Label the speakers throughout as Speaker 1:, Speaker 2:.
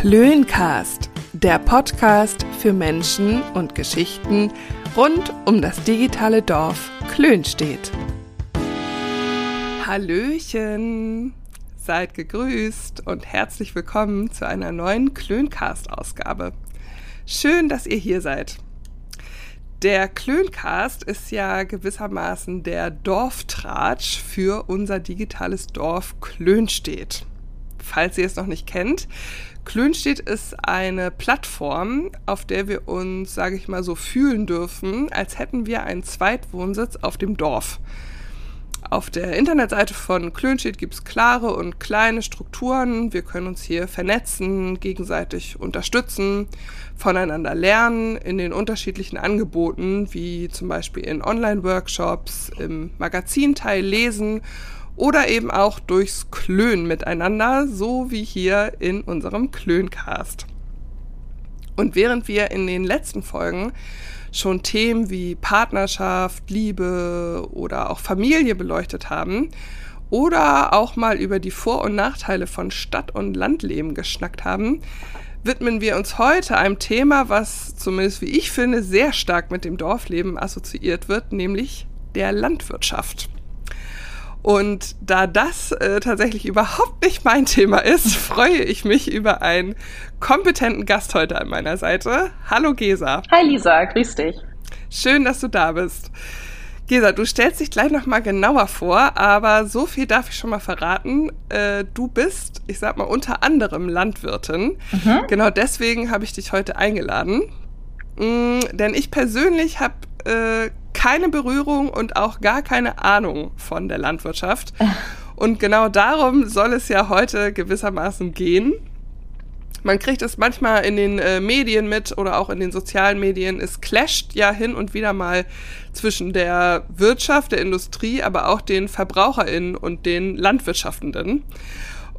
Speaker 1: Klöncast, der Podcast für Menschen und Geschichten rund um das digitale Dorf Klönstedt. Hallöchen, seid gegrüßt und herzlich willkommen zu einer neuen Klöncast-Ausgabe. Schön, dass ihr hier seid. Der Klöncast ist ja gewissermaßen der Dorftratsch für unser digitales Dorf Klönstedt. Falls ihr es noch nicht kennt, Klönstedt ist eine Plattform, auf der wir uns, sage ich mal, so fühlen dürfen, als hätten wir einen Zweitwohnsitz auf dem Dorf. Auf der Internetseite von Klönstedt gibt es klare und kleine Strukturen. Wir können uns hier vernetzen, gegenseitig unterstützen, voneinander lernen in den unterschiedlichen Angeboten, wie zum Beispiel in Online-Workshops, im Magazinteil lesen oder eben auch durchs Klön miteinander, so wie hier in unserem Klöncast. Und während wir in den letzten Folgen schon Themen wie Partnerschaft, Liebe oder auch Familie beleuchtet haben oder auch mal über die Vor- und Nachteile von Stadt- und Landleben geschnackt haben, widmen wir uns heute einem Thema, was zumindest wie ich finde sehr stark mit dem Dorfleben assoziiert wird, nämlich der Landwirtschaft. Und da das äh, tatsächlich überhaupt nicht mein Thema ist, freue ich mich über einen kompetenten Gast heute an meiner Seite. Hallo Gesa.
Speaker 2: Hi Lisa, grüß dich.
Speaker 1: Schön, dass du da bist. Gesa, du stellst dich gleich nochmal genauer vor, aber so viel darf ich schon mal verraten. Äh, du bist, ich sag mal, unter anderem Landwirtin. Mhm. Genau deswegen habe ich dich heute eingeladen. Mm, denn ich persönlich habe äh, keine Berührung und auch gar keine Ahnung von der Landwirtschaft. Und genau darum soll es ja heute gewissermaßen gehen. Man kriegt es manchmal in den äh, Medien mit oder auch in den sozialen Medien. Es clasht ja hin und wieder mal zwischen der Wirtschaft, der Industrie, aber auch den VerbraucherInnen und den Landwirtschaftenden.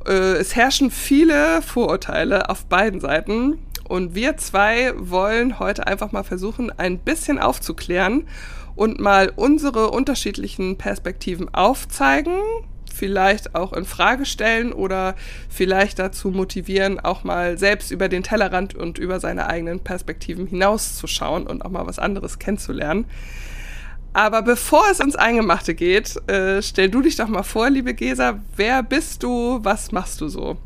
Speaker 1: Äh, es herrschen viele Vorurteile auf beiden Seiten. Und wir zwei wollen heute einfach mal versuchen, ein bisschen aufzuklären und mal unsere unterschiedlichen Perspektiven aufzeigen, vielleicht auch in Frage stellen oder vielleicht dazu motivieren, auch mal selbst über den Tellerrand und über seine eigenen Perspektiven hinauszuschauen und auch mal was anderes kennenzulernen. Aber bevor es ins Eingemachte geht, äh, stell du dich doch mal vor, liebe Gesa, wer bist du, was machst du so?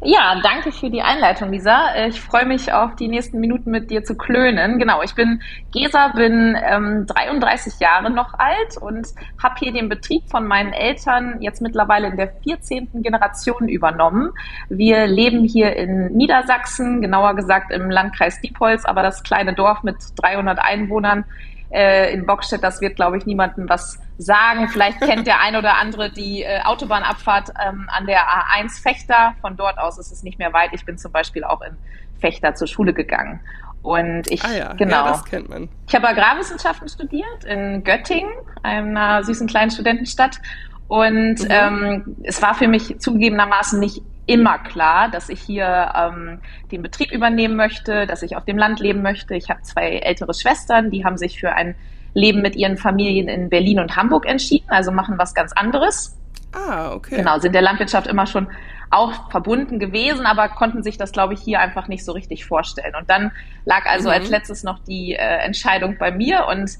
Speaker 2: Ja, danke für die Einleitung, Lisa. Ich freue mich auf die nächsten Minuten mit dir zu klönen. Genau, ich bin Gesa, bin ähm, 33 Jahre noch alt und habe hier den Betrieb von meinen Eltern jetzt mittlerweile in der 14. Generation übernommen. Wir leben hier in Niedersachsen, genauer gesagt im Landkreis Diepholz, aber das kleine Dorf mit 300 Einwohnern äh, in Bockstedt, das wird, glaube ich, niemandem was sagen. Vielleicht kennt der ein oder andere die äh, Autobahnabfahrt ähm, an der A1 Fechter. Von dort aus ist es nicht mehr weit. Ich bin zum Beispiel auch in Fechter zur Schule gegangen. Und ich,
Speaker 1: ah ja,
Speaker 2: genau.
Speaker 1: Ja, das kennt man.
Speaker 2: Ich habe Agrarwissenschaften studiert in Göttingen, einer süßen kleinen Studentenstadt. Und mhm. ähm, es war für mich zugegebenermaßen nicht immer klar, dass ich hier ähm, den Betrieb übernehmen möchte, dass ich auf dem Land leben möchte. Ich habe zwei ältere Schwestern, die haben sich für ein Leben mit ihren Familien in Berlin und Hamburg entschieden, also machen was ganz anderes.
Speaker 1: Ah, okay.
Speaker 2: Genau, sind der Landwirtschaft immer schon auch verbunden gewesen, aber konnten sich das, glaube ich, hier einfach nicht so richtig vorstellen. Und dann lag also mhm. als letztes noch die äh, Entscheidung bei mir und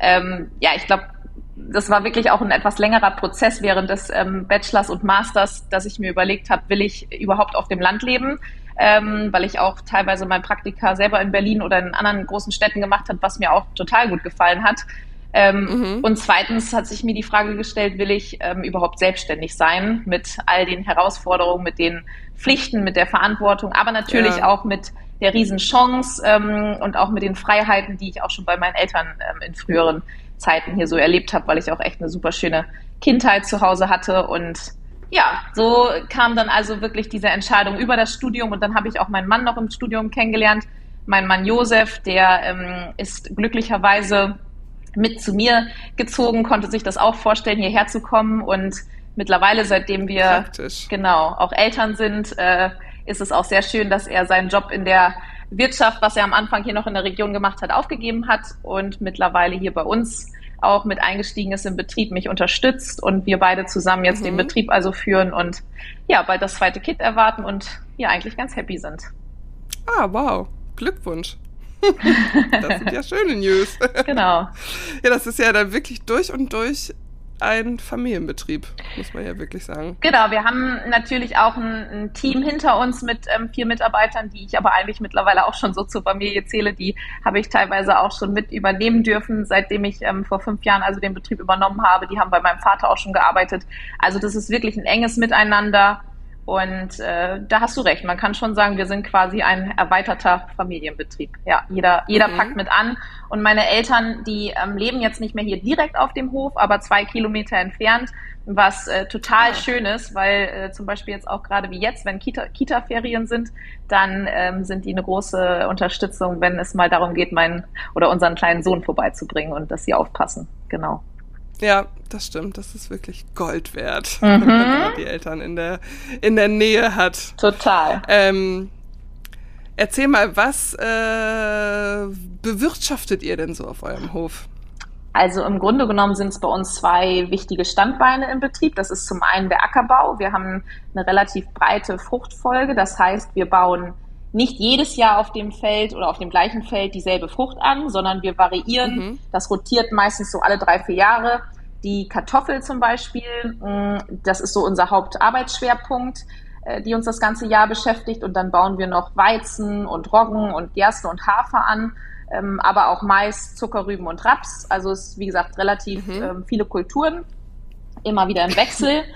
Speaker 2: ähm, ja, ich glaube, das war wirklich auch ein etwas längerer Prozess während des ähm, Bachelors und Masters, dass ich mir überlegt habe, will ich überhaupt auf dem Land leben? Ähm, weil ich auch teilweise mein Praktika selber in Berlin oder in anderen großen Städten gemacht habe, was mir auch total gut gefallen hat. Ähm, mhm. Und zweitens hat sich mir die Frage gestellt, will ich ähm, überhaupt selbstständig sein mit all den Herausforderungen, mit den Pflichten, mit der Verantwortung, aber natürlich ja. auch mit der Riesenchance ähm, und auch mit den Freiheiten, die ich auch schon bei meinen Eltern ähm, in früheren Zeiten hier so erlebt habe, weil ich auch echt eine super schöne Kindheit zu Hause hatte und ja, so kam dann also wirklich diese Entscheidung über das Studium und dann habe ich auch meinen Mann noch im Studium kennengelernt. Mein Mann Josef, der ähm, ist glücklicherweise mit zu mir gezogen, konnte sich das auch vorstellen, hierher zu kommen und mittlerweile, seitdem wir
Speaker 1: Praktisch.
Speaker 2: genau auch Eltern sind, äh, ist es auch sehr schön, dass er seinen Job in der Wirtschaft, was er am Anfang hier noch in der Region gemacht hat, aufgegeben hat und mittlerweile hier bei uns auch mit eingestiegen ist im Betrieb, mich unterstützt und wir beide zusammen jetzt mhm. den Betrieb also führen und ja, bald das zweite Kind erwarten und ja, eigentlich ganz happy sind.
Speaker 1: Ah, wow. Glückwunsch. das sind ja schöne News.
Speaker 2: Genau.
Speaker 1: Ja, das ist ja dann wirklich durch und durch ein Familienbetrieb, muss man ja wirklich sagen.
Speaker 2: Genau, wir haben natürlich auch ein, ein Team hinter uns mit ähm, vier Mitarbeitern, die ich aber eigentlich mittlerweile auch schon so zur Familie zähle. Die habe ich teilweise auch schon mit übernehmen dürfen, seitdem ich ähm, vor fünf Jahren also den Betrieb übernommen habe. Die haben bei meinem Vater auch schon gearbeitet. Also das ist wirklich ein enges Miteinander. Und äh, da hast du recht. Man kann schon sagen, wir sind quasi ein erweiterter Familienbetrieb. Ja, jeder, jeder mhm. packt mit an. Und meine Eltern, die ähm, leben jetzt nicht mehr hier direkt auf dem Hof, aber zwei Kilometer entfernt, was äh, total ja. schön ist, weil äh, zum Beispiel jetzt auch gerade wie jetzt, wenn Kita, Kita-Ferien sind, dann ähm, sind die eine große Unterstützung, wenn es mal darum geht, meinen oder unseren kleinen Sohn vorbeizubringen und dass sie aufpassen. Genau.
Speaker 1: Ja, das stimmt. Das ist wirklich Gold wert, mhm. wenn man die Eltern in der, in der Nähe hat.
Speaker 2: Total.
Speaker 1: Ähm, erzähl mal, was äh, bewirtschaftet ihr denn so auf eurem Hof?
Speaker 2: Also im Grunde genommen sind es bei uns zwei wichtige Standbeine im Betrieb. Das ist zum einen der Ackerbau. Wir haben eine relativ breite Fruchtfolge. Das heißt, wir bauen nicht jedes Jahr auf dem Feld oder auf dem gleichen Feld dieselbe Frucht an, sondern wir variieren. Mhm. Das rotiert meistens so alle drei, vier Jahre. Die Kartoffel zum Beispiel, mm, das ist so unser Hauptarbeitsschwerpunkt, äh, die uns das ganze Jahr beschäftigt. Und dann bauen wir noch Weizen und Roggen und Gerste und Hafer an, ähm, aber auch Mais, Zuckerrüben und Raps. Also es ist, wie gesagt, relativ mhm. Ähm, viele Kulturen, immer wieder im Wechsel.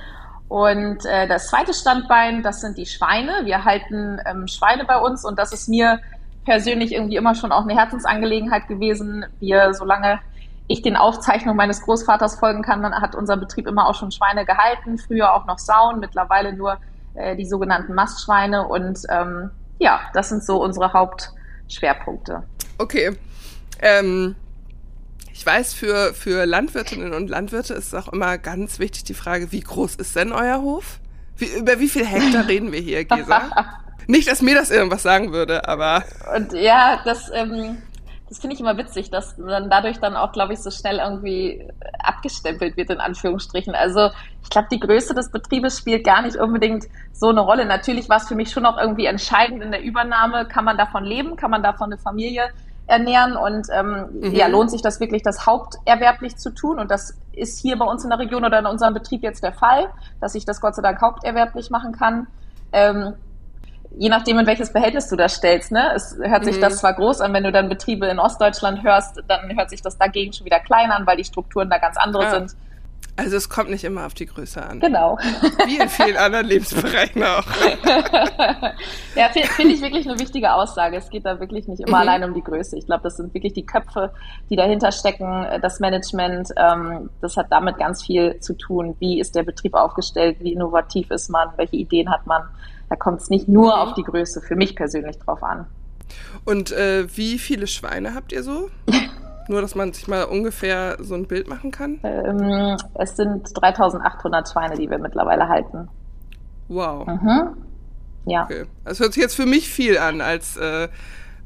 Speaker 2: Und äh, das zweite Standbein, das sind die Schweine. Wir halten ähm, Schweine bei uns und das ist mir persönlich irgendwie immer schon auch eine Herzensangelegenheit gewesen. Wir, solange ich den Aufzeichnungen meines Großvaters folgen kann, dann hat unser Betrieb immer auch schon Schweine gehalten, früher auch noch Sauen, mittlerweile nur äh, die sogenannten Mastschweine. Und ähm, ja, das sind so unsere Hauptschwerpunkte.
Speaker 1: Okay. Ähm, ich weiß, für, für Landwirtinnen und Landwirte ist es auch immer ganz wichtig die Frage, wie groß ist denn euer Hof? Wie, über wie viel Hektar reden wir hier, Gesa? Nicht, dass mir das irgendwas sagen würde, aber.
Speaker 2: Und ja, das, ähm, das finde ich immer witzig, dass dann dadurch dann auch, glaube ich, so schnell irgendwie abgestempelt wird, in Anführungsstrichen. Also ich glaube, die Größe des Betriebes spielt gar nicht unbedingt so eine Rolle. Natürlich war es für mich schon auch irgendwie entscheidend in der Übernahme. Kann man davon leben? Kann man davon eine Familie ernähren und ähm, mhm. ja, lohnt sich das wirklich, das haupterwerblich zu tun. Und das ist hier bei uns in der Region oder in unserem Betrieb jetzt der Fall, dass ich das Gott sei Dank haupterwerblich machen kann. Ähm, je nachdem, in welches Verhältnis du das stellst, ne? Es hört sich mhm. das zwar groß an, wenn du dann Betriebe in Ostdeutschland hörst, dann hört sich das dagegen schon wieder klein an, weil die Strukturen da ganz andere ja. sind.
Speaker 1: Also es kommt nicht immer auf die Größe an.
Speaker 2: Genau.
Speaker 1: Wie in vielen anderen Lebensbereichen auch.
Speaker 2: ja, finde find ich wirklich eine wichtige Aussage. Es geht da wirklich nicht immer mhm. allein um die Größe. Ich glaube, das sind wirklich die Köpfe, die dahinter stecken, das Management. Ähm, das hat damit ganz viel zu tun. Wie ist der Betrieb aufgestellt? Wie innovativ ist man? Welche Ideen hat man? Da kommt es nicht nur mhm. auf die Größe, für mich persönlich drauf an.
Speaker 1: Und äh, wie viele Schweine habt ihr so? Nur, dass man sich mal ungefähr so ein Bild machen kann?
Speaker 2: Ähm, es sind 3800 Schweine, die wir mittlerweile halten.
Speaker 1: Wow.
Speaker 2: Mhm. Ja.
Speaker 1: Okay. Das hört sich jetzt für mich viel an als, äh,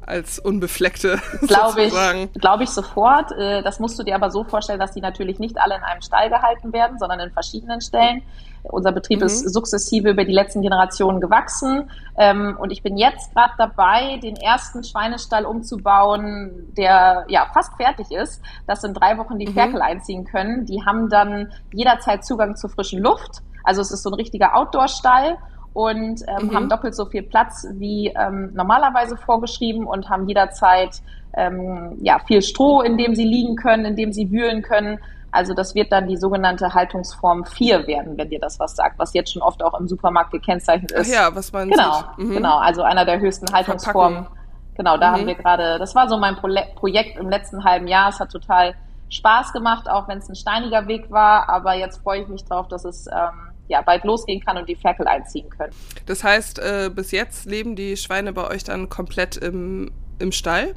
Speaker 1: als Unbefleckte.
Speaker 2: Glaube ich, glaube ich sofort. Äh, das musst du dir aber so vorstellen, dass die natürlich nicht alle in einem Stall gehalten werden, sondern in verschiedenen Stellen. Unser Betrieb mhm. ist sukzessive über die letzten Generationen gewachsen. Ähm, und ich bin jetzt gerade dabei, den ersten Schweinestall umzubauen, der ja fast fertig ist, dass in drei Wochen die mhm. Ferkel einziehen können. Die haben dann jederzeit Zugang zur frischen Luft. Also es ist so ein richtiger Outdoor-Stall und ähm, mhm. haben doppelt so viel Platz wie ähm, normalerweise vorgeschrieben und haben jederzeit ähm, ja, viel Stroh, in dem sie liegen können, in dem sie wühlen können. Also das wird dann die sogenannte Haltungsform 4 werden, wenn dir das was sagt, was jetzt schon oft auch im Supermarkt gekennzeichnet ist.
Speaker 1: Ach ja, was man
Speaker 2: Genau, mhm. genau, also einer der höchsten Haltungsformen. Genau, da mhm. haben wir gerade, das war so mein Pro Projekt im letzten halben Jahr. Es hat total Spaß gemacht, auch wenn es ein steiniger Weg war. Aber jetzt freue ich mich drauf, dass es ähm, ja bald losgehen kann und die Ferkel einziehen können.
Speaker 1: Das heißt, äh, bis jetzt leben die Schweine bei euch dann komplett im, im Stall?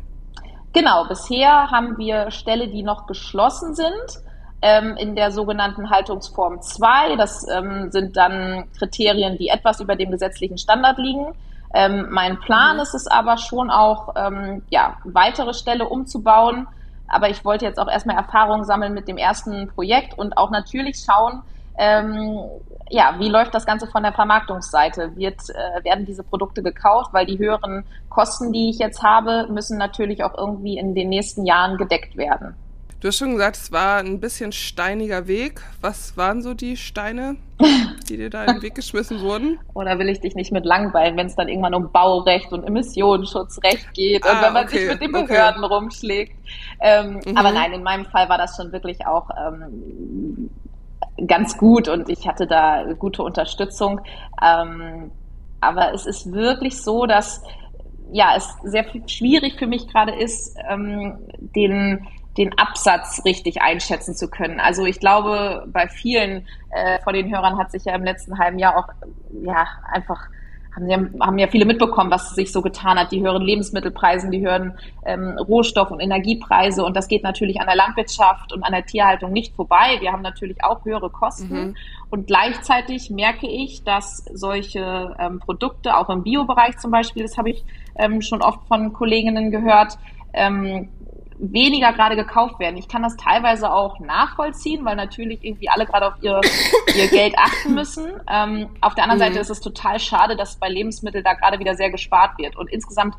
Speaker 2: Genau, bisher haben wir Ställe, die noch geschlossen sind ähm, in der sogenannten Haltungsform 2. Das ähm, sind dann Kriterien, die etwas über dem gesetzlichen Standard liegen. Ähm, mein Plan mhm. ist es aber schon auch, ähm, ja, weitere Ställe umzubauen. aber ich wollte jetzt auch erstmal Erfahrungen sammeln mit dem ersten Projekt und auch natürlich schauen, ähm, ja, wie läuft das Ganze von der Vermarktungsseite? Wird, äh, werden diese Produkte gekauft? Weil die höheren Kosten, die ich jetzt habe, müssen natürlich auch irgendwie in den nächsten Jahren gedeckt werden.
Speaker 1: Du hast schon gesagt, es war ein bisschen steiniger Weg. Was waren so die Steine, die dir da in den Weg geschmissen wurden?
Speaker 2: Oder will ich dich nicht mit langweilen, wenn es dann irgendwann um Baurecht und Emissionsschutzrecht geht ah, und wenn man okay, sich mit den Behörden okay. rumschlägt. Ähm, mhm. Aber nein, in meinem Fall war das schon wirklich auch ähm, ganz gut und ich hatte da gute Unterstützung. Ähm, aber es ist wirklich so, dass ja es sehr schwierig für mich gerade ist, ähm, den den Absatz richtig einschätzen zu können. Also ich glaube, bei vielen äh, von den Hörern hat sich ja im letzten halben Jahr auch ja einfach haben ja, haben ja viele mitbekommen, was sich so getan hat. Die höheren Lebensmittelpreise, die höheren ähm, Rohstoff- und Energiepreise. Und das geht natürlich an der Landwirtschaft und an der Tierhaltung nicht vorbei. Wir haben natürlich auch höhere Kosten. Mhm. Und gleichzeitig merke ich, dass solche ähm, Produkte, auch im Biobereich zum Beispiel, das habe ich ähm, schon oft von Kolleginnen gehört, ähm, weniger gerade gekauft werden. Ich kann das teilweise auch nachvollziehen, weil natürlich irgendwie alle gerade auf ihr, ihr Geld achten müssen. Ähm, auf der anderen mhm. Seite ist es total schade, dass bei Lebensmitteln da gerade wieder sehr gespart wird. Und insgesamt,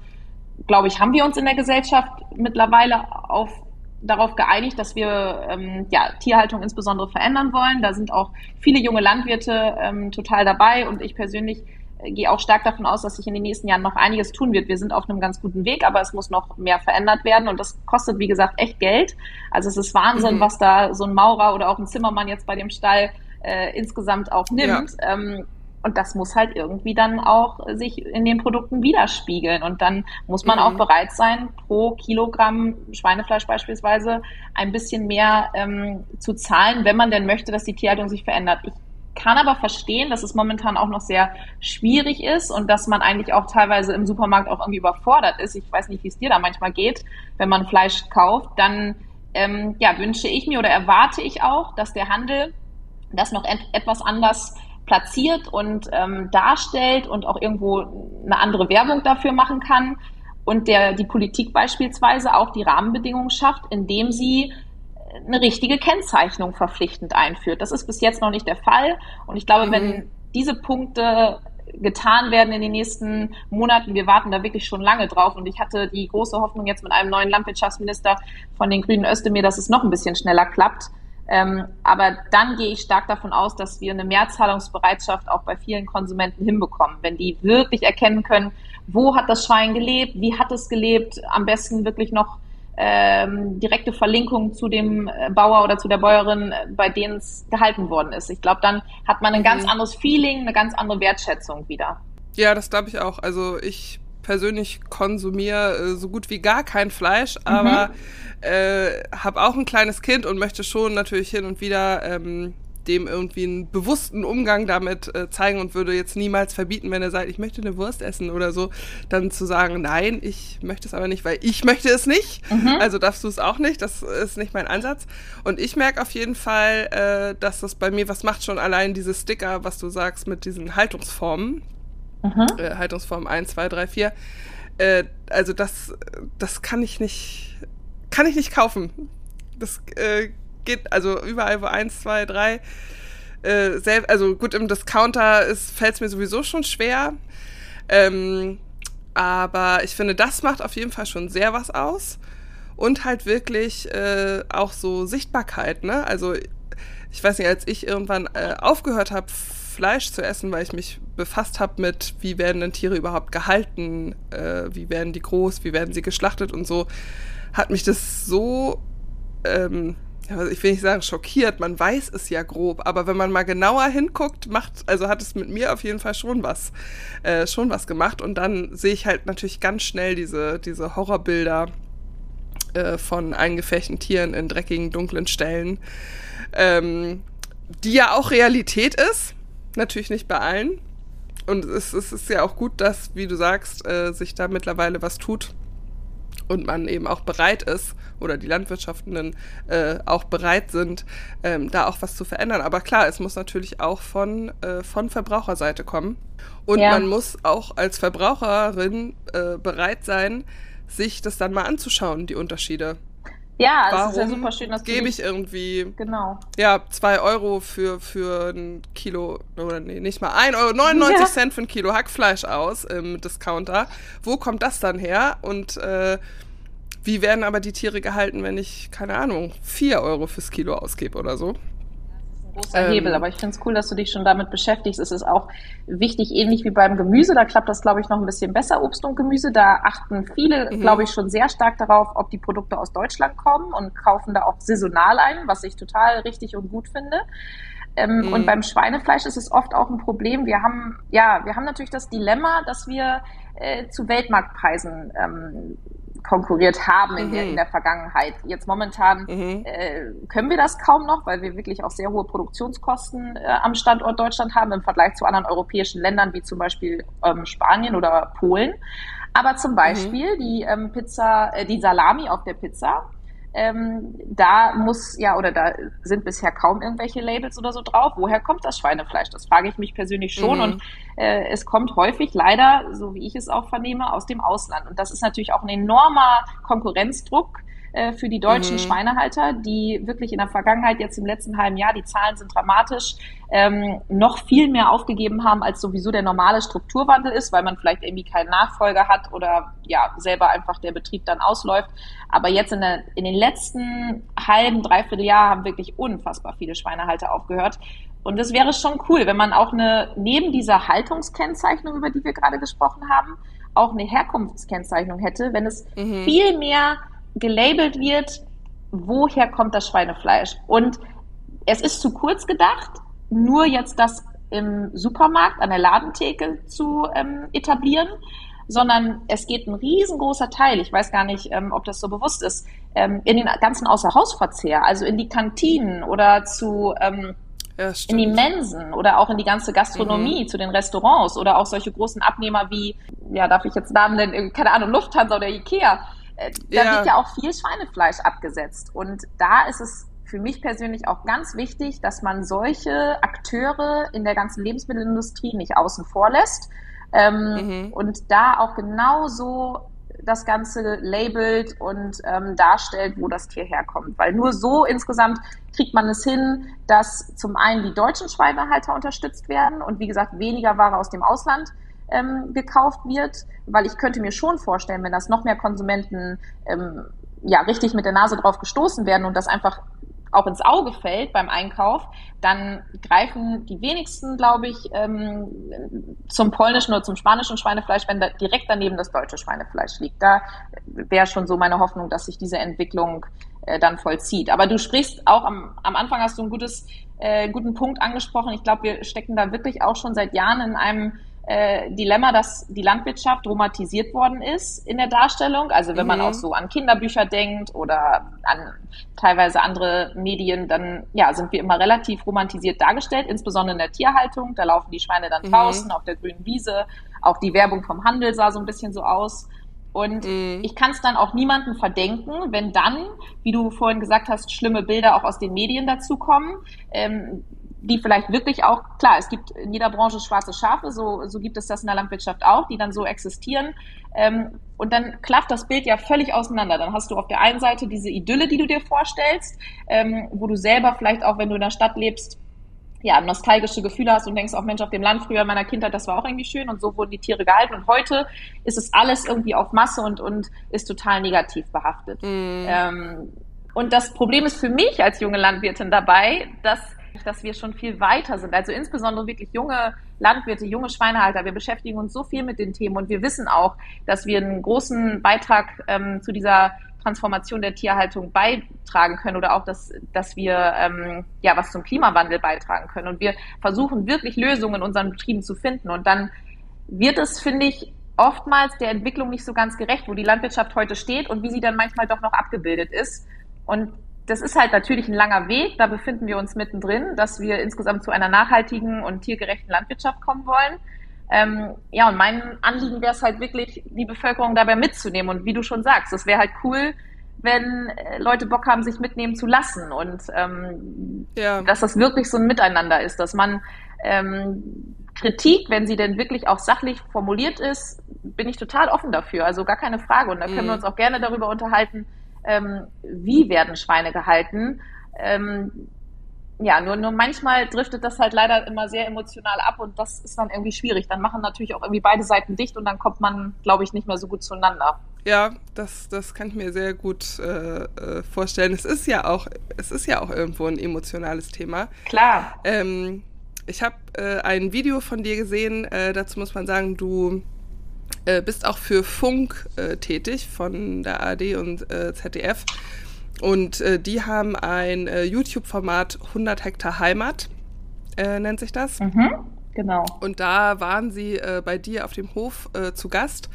Speaker 2: glaube ich, haben wir uns in der Gesellschaft mittlerweile auf darauf geeinigt, dass wir ähm, ja, Tierhaltung insbesondere verändern wollen. Da sind auch viele junge Landwirte ähm, total dabei und ich persönlich gehe auch stark davon aus, dass sich in den nächsten Jahren noch einiges tun wird. Wir sind auf einem ganz guten Weg, aber es muss noch mehr verändert werden und das kostet, wie gesagt, echt Geld. Also es ist Wahnsinn, mhm. was da so ein Maurer oder auch ein Zimmermann jetzt bei dem Stall äh, insgesamt auch nimmt. Ja. Ähm, und das muss halt irgendwie dann auch sich in den Produkten widerspiegeln. Und dann muss man mhm. auch bereit sein, pro Kilogramm Schweinefleisch beispielsweise ein bisschen mehr ähm, zu zahlen, wenn man denn möchte, dass die Tierhaltung sich verändert. Ich kann aber verstehen, dass es momentan auch noch sehr schwierig ist und dass man eigentlich auch teilweise im Supermarkt auch irgendwie überfordert ist. Ich weiß nicht, wie es dir da manchmal geht, wenn man Fleisch kauft. Dann ähm, ja, wünsche ich mir oder erwarte ich auch, dass der Handel das noch et etwas anders platziert und ähm, darstellt und auch irgendwo eine andere Werbung dafür machen kann und der die Politik beispielsweise auch die Rahmenbedingungen schafft, indem sie eine richtige Kennzeichnung verpflichtend einführt. Das ist bis jetzt noch nicht der Fall. Und ich glaube, mhm. wenn diese Punkte getan werden in den nächsten Monaten. Wir warten da wirklich schon lange drauf. Und ich hatte die große Hoffnung jetzt mit einem neuen Landwirtschaftsminister von den Grünen Özdemir, dass es noch ein bisschen schneller klappt. Ähm, aber dann gehe ich stark davon aus, dass wir eine Mehrzahlungsbereitschaft auch bei vielen Konsumenten hinbekommen. Wenn die wirklich erkennen können, wo hat das Schwein gelebt, wie hat es gelebt, am besten wirklich noch ähm, direkte Verlinkung zu dem äh, Bauer oder zu der Bäuerin, äh, bei denen es gehalten worden ist. Ich glaube, dann hat man ein ganz mhm. anderes Feeling, eine ganz andere Wertschätzung wieder.
Speaker 1: Ja, das glaube ich auch. Also ich persönlich konsumiere äh, so gut wie gar kein Fleisch, aber mhm. äh, habe auch ein kleines Kind und möchte schon natürlich hin und wieder ähm, dem irgendwie einen bewussten Umgang damit äh, zeigen und würde jetzt niemals verbieten, wenn er sagt, ich möchte eine Wurst essen oder so, dann zu sagen, nein, ich möchte es aber nicht, weil ich möchte es nicht. Mhm. Also darfst du es auch nicht. Das ist nicht mein Ansatz. Und ich merke auf jeden Fall, äh, dass das bei mir was macht, schon allein diese Sticker, was du sagst, mit diesen Haltungsformen. Mhm. Äh, Haltungsform 1, 2, 3, 4. Äh, also das, das kann ich nicht, kann ich nicht kaufen. Das äh, geht, also überall, wo eins, zwei, drei, äh, selbst, also gut, im Discounter fällt es mir sowieso schon schwer. Ähm, aber ich finde, das macht auf jeden Fall schon sehr was aus. Und halt wirklich äh, auch so Sichtbarkeit, ne? Also ich weiß nicht, als ich irgendwann äh, aufgehört habe, Fleisch zu essen, weil ich mich befasst habe mit, wie werden denn Tiere überhaupt gehalten, äh, wie werden die groß, wie werden sie geschlachtet und so, hat mich das so ähm, ja, ich will nicht sagen schockiert, man weiß es ja grob, aber wenn man mal genauer hinguckt, macht, also hat es mit mir auf jeden Fall schon was, äh, schon was gemacht und dann sehe ich halt natürlich ganz schnell diese, diese Horrorbilder äh, von eingefechten Tieren in dreckigen, dunklen Stellen, ähm, die ja auch Realität ist, natürlich nicht bei allen. Und es, es ist ja auch gut, dass, wie du sagst, äh, sich da mittlerweile was tut und man eben auch bereit ist oder die Landwirtschaftenden äh, auch bereit sind, ähm, da auch was zu verändern. Aber klar, es muss natürlich auch von, äh, von Verbraucherseite kommen. Und ja. man muss auch als Verbraucherin äh, bereit sein, sich das dann mal anzuschauen, die Unterschiede. Ja, Warum ist ja super schön, dass gebe ich irgendwie
Speaker 2: genau.
Speaker 1: ja zwei Euro für für ein Kilo oder nee nicht mal ein Euro 99 ja. Cent für ein Kilo Hackfleisch aus im Discounter. Wo kommt das dann her? Und äh, wie werden aber die Tiere gehalten, wenn ich keine Ahnung vier Euro fürs Kilo ausgebe oder so?
Speaker 2: Großer ähm, Hebel, aber ich finde es cool, dass du dich schon damit beschäftigst. Es ist auch wichtig, ähnlich wie beim Gemüse, da klappt das, glaube ich, noch ein bisschen besser, Obst und Gemüse. Da achten viele, mhm. glaube ich, schon sehr stark darauf, ob die Produkte aus Deutschland kommen und kaufen da auch saisonal ein, was ich total richtig und gut finde. Ähm, mhm. Und beim Schweinefleisch ist es oft auch ein Problem. Wir haben, ja, wir haben natürlich das Dilemma, dass wir äh, zu Weltmarktpreisen ähm, konkurriert haben in, mhm. der, in der Vergangenheit. Jetzt momentan mhm. äh, können wir das kaum noch, weil wir wirklich auch sehr hohe Produktionskosten äh, am Standort Deutschland haben im Vergleich zu anderen europäischen Ländern wie zum Beispiel ähm, Spanien oder Polen. Aber zum mhm. Beispiel mhm. die ähm, Pizza, äh, die Salami auf der Pizza ähm, da muss ja oder da sind bisher kaum irgendwelche Labels oder so drauf. Woher kommt das Schweinefleisch? Das frage ich mich persönlich schon. Mhm. Und äh, es kommt häufig leider, so wie ich es auch vernehme, aus dem Ausland. Und das ist natürlich auch ein enormer Konkurrenzdruck äh, für die deutschen mhm. Schweinehalter, die wirklich in der Vergangenheit, jetzt im letzten halben Jahr, die Zahlen sind dramatisch, ähm, noch viel mehr aufgegeben haben, als sowieso der normale Strukturwandel ist, weil man vielleicht irgendwie keinen Nachfolger hat oder ja, selber einfach der Betrieb dann ausläuft. Aber jetzt in, der, in den letzten halben, dreiviertel Jahr haben wirklich unfassbar viele Schweinehalter aufgehört. Und es wäre schon cool, wenn man auch eine, neben dieser Haltungskennzeichnung, über die wir gerade gesprochen haben, auch eine Herkunftskennzeichnung hätte, wenn es mhm. viel mehr gelabelt wird, woher kommt das Schweinefleisch. Und es ist zu kurz gedacht, nur jetzt das im Supermarkt an der Ladentheke zu ähm, etablieren, sondern es geht ein riesengroßer Teil, ich weiß gar nicht, ähm, ob das so bewusst ist, ähm, in den ganzen Außerhausverzehr, also in die Kantinen oder zu ähm, ja, in die Mensen oder auch in die ganze Gastronomie, mhm. zu den Restaurants oder auch solche großen Abnehmer wie, ja, darf ich jetzt Namen nennen, keine Ahnung, Lufthansa oder Ikea, äh, da ja. wird ja auch viel Schweinefleisch abgesetzt. Und da ist es für mich persönlich auch ganz wichtig, dass man solche Akteure in der ganzen Lebensmittelindustrie nicht außen vor lässt ähm, mhm. und da auch genauso das Ganze labelt und ähm, darstellt, wo das Tier herkommt. Weil nur so insgesamt kriegt man es hin, dass zum einen die deutschen Schweinehalter unterstützt werden und wie gesagt weniger Ware aus dem Ausland ähm, gekauft wird, weil ich könnte mir schon vorstellen, wenn das noch mehr Konsumenten ähm, ja richtig mit der Nase drauf gestoßen werden und das einfach auch ins Auge fällt beim Einkauf, dann greifen die wenigsten, glaube ich, ähm, zum polnischen oder zum spanischen Schweinefleisch, wenn da direkt daneben das deutsche Schweinefleisch liegt. Da wäre schon so meine Hoffnung, dass sich diese Entwicklung äh, dann vollzieht. Aber du sprichst auch am, am Anfang hast du einen gutes, äh, guten Punkt angesprochen. Ich glaube, wir stecken da wirklich auch schon seit Jahren in einem äh, Dilemma, dass die Landwirtschaft romantisiert worden ist in der Darstellung. Also wenn mhm. man auch so an Kinderbücher denkt oder an teilweise andere Medien, dann ja, sind wir immer relativ romantisiert dargestellt, insbesondere in der Tierhaltung. Da laufen die Schweine dann mhm. draußen auf der grünen Wiese. Auch die Werbung vom Handel sah so ein bisschen so aus. Und mhm. ich kann es dann auch niemandem verdenken, wenn dann, wie du vorhin gesagt hast, schlimme Bilder auch aus den Medien dazukommen. Ähm, die vielleicht wirklich auch, klar, es gibt in jeder Branche schwarze Schafe, so, so gibt es das in der Landwirtschaft auch, die dann so existieren. Ähm, und dann klafft das Bild ja völlig auseinander. Dann hast du auf der einen Seite diese Idylle, die du dir vorstellst, ähm, wo du selber vielleicht auch, wenn du in der Stadt lebst, ja, nostalgische Gefühle hast und denkst, auch Mensch, auf dem Land früher in meiner Kindheit, das war auch irgendwie schön und so wurden die Tiere gehalten. Und heute ist es alles irgendwie auf Masse und, und ist total negativ behaftet. Mm. Ähm, und das Problem ist für mich als junge Landwirtin dabei, dass dass wir schon viel weiter sind. Also insbesondere wirklich junge Landwirte, junge Schweinehalter. Wir beschäftigen uns so viel mit den Themen und wir wissen auch, dass wir einen großen Beitrag ähm, zu dieser Transformation der Tierhaltung beitragen können oder auch, dass, dass wir ähm, ja was zum Klimawandel beitragen können. Und wir versuchen wirklich Lösungen in unseren Betrieben zu finden. Und dann wird es, finde ich, oftmals der Entwicklung nicht so ganz gerecht, wo die Landwirtschaft heute steht und wie sie dann manchmal doch noch abgebildet ist. Und das ist halt natürlich ein langer Weg. Da befinden wir uns mittendrin, dass wir insgesamt zu einer nachhaltigen und tiergerechten Landwirtschaft kommen wollen. Ähm, ja, und mein Anliegen wäre es halt wirklich, die Bevölkerung dabei mitzunehmen. Und wie du schon sagst, es wäre halt cool, wenn äh, Leute Bock haben, sich mitnehmen zu lassen und ähm, ja. dass das wirklich so ein Miteinander ist, dass man ähm, Kritik, wenn sie denn wirklich auch sachlich formuliert ist, bin ich total offen dafür. Also gar keine Frage. Und da können mhm. wir uns auch gerne darüber unterhalten, ähm, wie werden Schweine gehalten. Ähm, ja, nur, nur manchmal driftet das halt leider immer sehr emotional ab und das ist dann irgendwie schwierig. Dann machen natürlich auch irgendwie beide Seiten dicht und dann kommt man, glaube ich, nicht mehr so gut zueinander.
Speaker 1: Ja, das, das kann ich mir sehr gut äh, äh, vorstellen. Es ist ja auch, es ist ja auch irgendwo ein emotionales Thema.
Speaker 2: Klar.
Speaker 1: Ähm, ich habe äh, ein Video von dir gesehen, äh, dazu muss man sagen, du äh, bist auch für Funk äh, tätig von der ARD und ZDF. Und die haben ein YouTube-Format 100 Hektar Heimat, nennt sich das.
Speaker 2: Mhm, genau.
Speaker 1: Und da waren sie bei dir auf dem Hof zu Gast.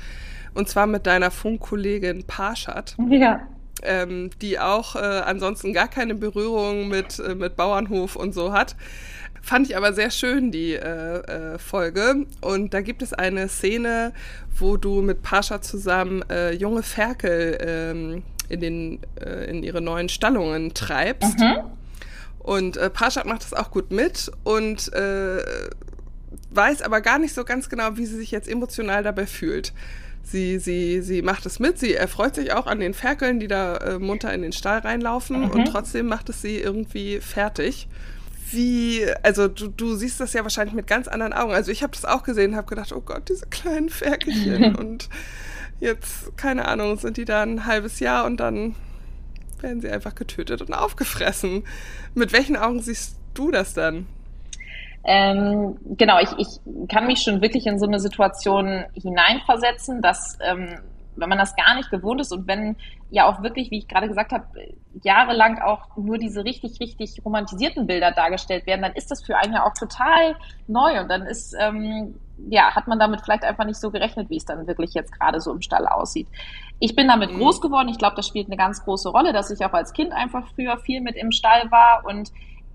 Speaker 1: Und zwar mit deiner Funkkollegin Parshad.
Speaker 2: Ja.
Speaker 1: Ähm, die auch äh, ansonsten gar keine Berührung mit, äh, mit Bauernhof und so hat. Fand ich aber sehr schön, die äh, äh, Folge. Und da gibt es eine Szene, wo du mit Pascha zusammen äh, junge Ferkel ähm, in, den, äh, in ihre neuen Stallungen treibst. Mhm. Und äh, Pascha macht das auch gut mit und äh, weiß aber gar nicht so ganz genau, wie sie sich jetzt emotional dabei fühlt. Sie, sie, sie macht es mit, sie erfreut sich auch an den Ferkeln, die da äh, munter in den Stall reinlaufen mhm. und trotzdem macht es sie irgendwie fertig. Wie, also du, du siehst das ja wahrscheinlich mit ganz anderen Augen. Also ich habe das auch gesehen, habe gedacht, oh Gott, diese kleinen Ferkelchen und jetzt, keine Ahnung, sind die da ein halbes Jahr und dann werden sie einfach getötet und aufgefressen. Mit welchen Augen siehst du das dann?
Speaker 2: Ähm, genau, ich, ich kann mich schon wirklich in so eine Situation hineinversetzen, dass ähm, wenn man das gar nicht gewohnt ist und wenn ja auch wirklich, wie ich gerade gesagt habe, jahrelang auch nur diese richtig, richtig romantisierten Bilder dargestellt werden, dann ist das für einen ja auch total neu und dann ist, ähm, ja, hat man damit vielleicht einfach nicht so gerechnet, wie es dann wirklich jetzt gerade so im Stall aussieht. Ich bin damit mhm. groß geworden. Ich glaube, das spielt eine ganz große Rolle, dass ich auch als Kind einfach früher viel mit im Stall war und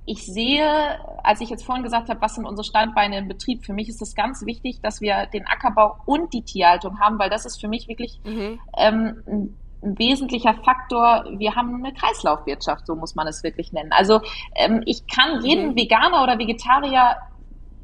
Speaker 2: ich sehe, als ich jetzt vorhin gesagt habe, was sind unsere Standbeine im Betrieb, für mich ist es ganz wichtig, dass wir den Ackerbau und die Tierhaltung haben, weil das ist für mich wirklich mhm. ähm, ein, ein wesentlicher Faktor. Wir haben eine Kreislaufwirtschaft, so muss man es wirklich nennen. Also ähm, ich kann jeden mhm. Veganer oder Vegetarier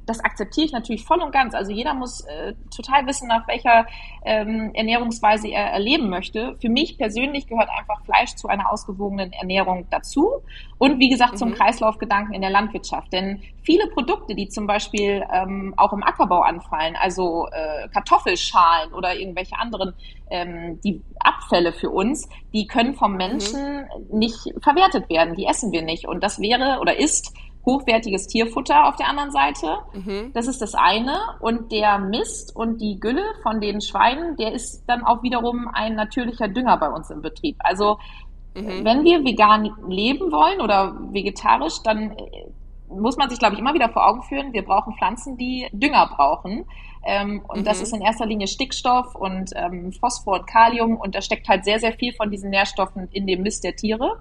Speaker 2: das akzeptiere ich natürlich voll und ganz. Also jeder muss äh, total wissen, nach welcher ähm, Ernährungsweise er erleben möchte. Für mich persönlich gehört einfach Fleisch zu einer ausgewogenen Ernährung dazu. Und wie gesagt, mhm. zum Kreislaufgedanken in der Landwirtschaft. Denn viele Produkte, die zum Beispiel ähm, auch im Ackerbau anfallen, also äh, Kartoffelschalen oder irgendwelche anderen, ähm, die Abfälle für uns, die können vom mhm. Menschen mhm. nicht verwertet werden. Die essen wir nicht. Und das wäre oder ist hochwertiges Tierfutter auf der anderen Seite. Mhm. Das ist das eine. Und der Mist und die Gülle von den Schweinen, der ist dann auch wiederum ein natürlicher Dünger bei uns im Betrieb. Also mhm. wenn wir vegan leben wollen oder vegetarisch, dann äh, muss man sich, glaube ich, immer wieder vor Augen führen, wir brauchen Pflanzen, die Dünger brauchen. Ähm, und mhm. das ist in erster Linie Stickstoff und ähm, Phosphor und Kalium. Und da steckt halt sehr, sehr viel von diesen Nährstoffen in dem Mist der Tiere.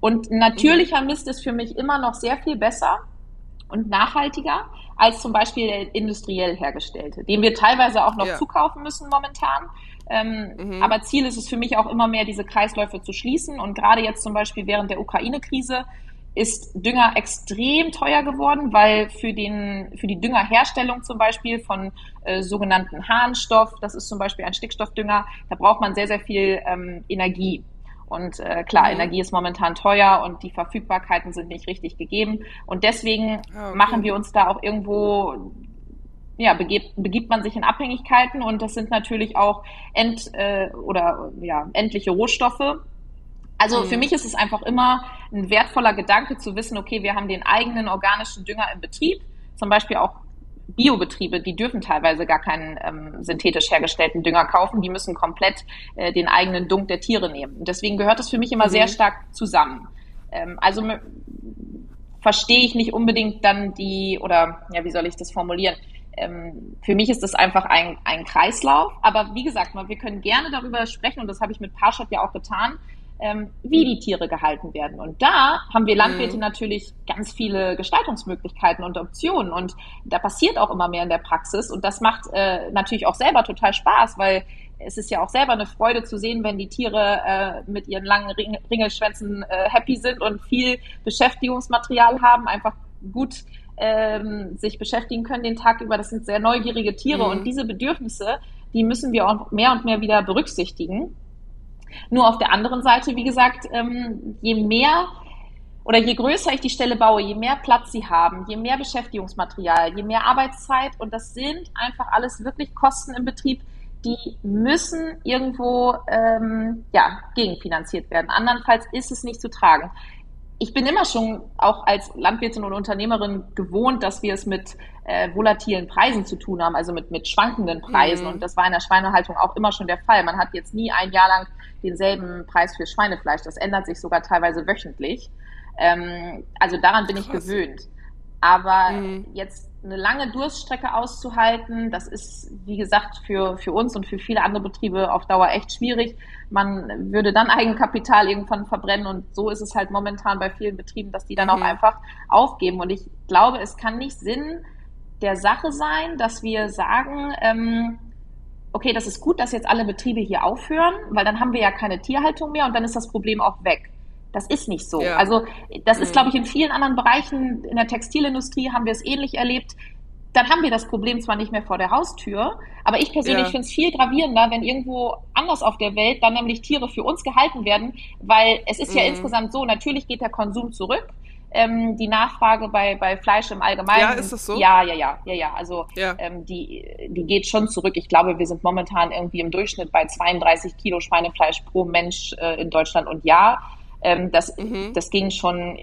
Speaker 2: Und natürlicher Mist ist für mich immer noch sehr viel besser und nachhaltiger als zum Beispiel der industriell hergestellte, den wir teilweise auch noch ja. zukaufen müssen momentan. Ähm, mhm. Aber Ziel ist es für mich auch immer mehr, diese Kreisläufe zu schließen. Und gerade jetzt zum Beispiel während der Ukraine-Krise ist Dünger extrem teuer geworden, weil für, den, für die Düngerherstellung zum Beispiel von äh, sogenannten Harnstoff, das ist zum Beispiel ein Stickstoffdünger, da braucht man sehr, sehr viel ähm, Energie. Und äh, klar, mhm. Energie ist momentan teuer und die Verfügbarkeiten sind nicht richtig gegeben. Und deswegen ah, okay. machen wir uns da auch irgendwo, ja, begibt, begibt man sich in Abhängigkeiten und das sind natürlich auch end, äh, oder ja, endliche Rohstoffe. Also mhm. für mich ist es einfach immer ein wertvoller Gedanke zu wissen, okay, wir haben den eigenen organischen Dünger im Betrieb, zum Beispiel auch Biobetriebe, die dürfen teilweise gar keinen ähm, synthetisch hergestellten Dünger kaufen, die müssen komplett äh, den eigenen Dunk der Tiere nehmen. deswegen gehört das für mich immer mhm. sehr stark zusammen. Ähm, also verstehe ich nicht unbedingt dann die, oder ja, wie soll ich das formulieren? Ähm, für mich ist das einfach ein, ein Kreislauf. Aber wie gesagt, wir können gerne darüber sprechen und das habe ich mit Parshot ja auch getan, ähm, wie die Tiere gehalten werden. Und da haben wir Landwirte mhm. natürlich ganz viele Gestaltungsmöglichkeiten und Optionen. Und da passiert auch immer mehr in der Praxis. Und das macht äh, natürlich auch selber total Spaß, weil es ist ja auch selber eine Freude zu sehen, wenn die Tiere äh, mit ihren langen Ring Ringelschwänzen äh, happy sind und viel Beschäftigungsmaterial haben, einfach gut ähm, sich beschäftigen können den Tag über. Das sind sehr neugierige Tiere mhm. und diese Bedürfnisse, die müssen wir auch mehr und mehr wieder berücksichtigen. Nur auf der anderen Seite, wie gesagt, ähm, je mehr oder je größer ich die Stelle baue, je mehr Platz sie haben, je mehr Beschäftigungsmaterial, je mehr Arbeitszeit und das sind einfach alles wirklich Kosten im Betrieb, die müssen irgendwo ähm, ja, gegenfinanziert werden. Andernfalls ist es nicht zu tragen. Ich bin immer schon auch als Landwirtin und Unternehmerin gewohnt, dass wir es mit äh, volatilen Preisen zu tun haben, also mit, mit schwankenden Preisen. Mhm. Und das war in der Schweinehaltung auch immer schon der Fall. Man hat jetzt nie ein Jahr lang denselben Preis für Schweinefleisch. Das ändert sich sogar teilweise wöchentlich. Ähm, also daran bin Krass. ich gewöhnt. Aber mhm. jetzt eine lange Durststrecke auszuhalten, das ist, wie gesagt, für, für uns und für viele andere Betriebe auf Dauer echt schwierig. Man würde dann Eigenkapital irgendwann verbrennen und so ist es halt momentan bei vielen Betrieben, dass die dann mhm. auch einfach aufgeben. Und ich glaube, es kann nicht Sinn der Sache sein, dass wir sagen, ähm, okay, das ist gut, dass jetzt alle Betriebe hier aufhören, weil dann haben wir ja keine Tierhaltung mehr und dann ist das Problem auch weg. Das ist nicht so. Ja. Also das ist, mhm. glaube ich, in vielen anderen Bereichen in der Textilindustrie haben wir es ähnlich erlebt. Dann haben wir das Problem zwar nicht mehr vor der Haustür, aber ich persönlich ja. finde es viel gravierender, wenn irgendwo anders auf der Welt dann nämlich Tiere für uns gehalten werden, weil es ist ja mhm. insgesamt so, natürlich geht der Konsum zurück, ähm, die Nachfrage bei, bei Fleisch im Allgemeinen. Ja,
Speaker 1: ist das so?
Speaker 2: Ja, ja, ja, ja, ja. Also ja. Ähm, die, die geht schon zurück. Ich glaube, wir sind momentan irgendwie im Durchschnitt bei 32 Kilo Schweinefleisch pro Mensch äh, in Deutschland und ja. Ähm, das, mhm. das ging schon,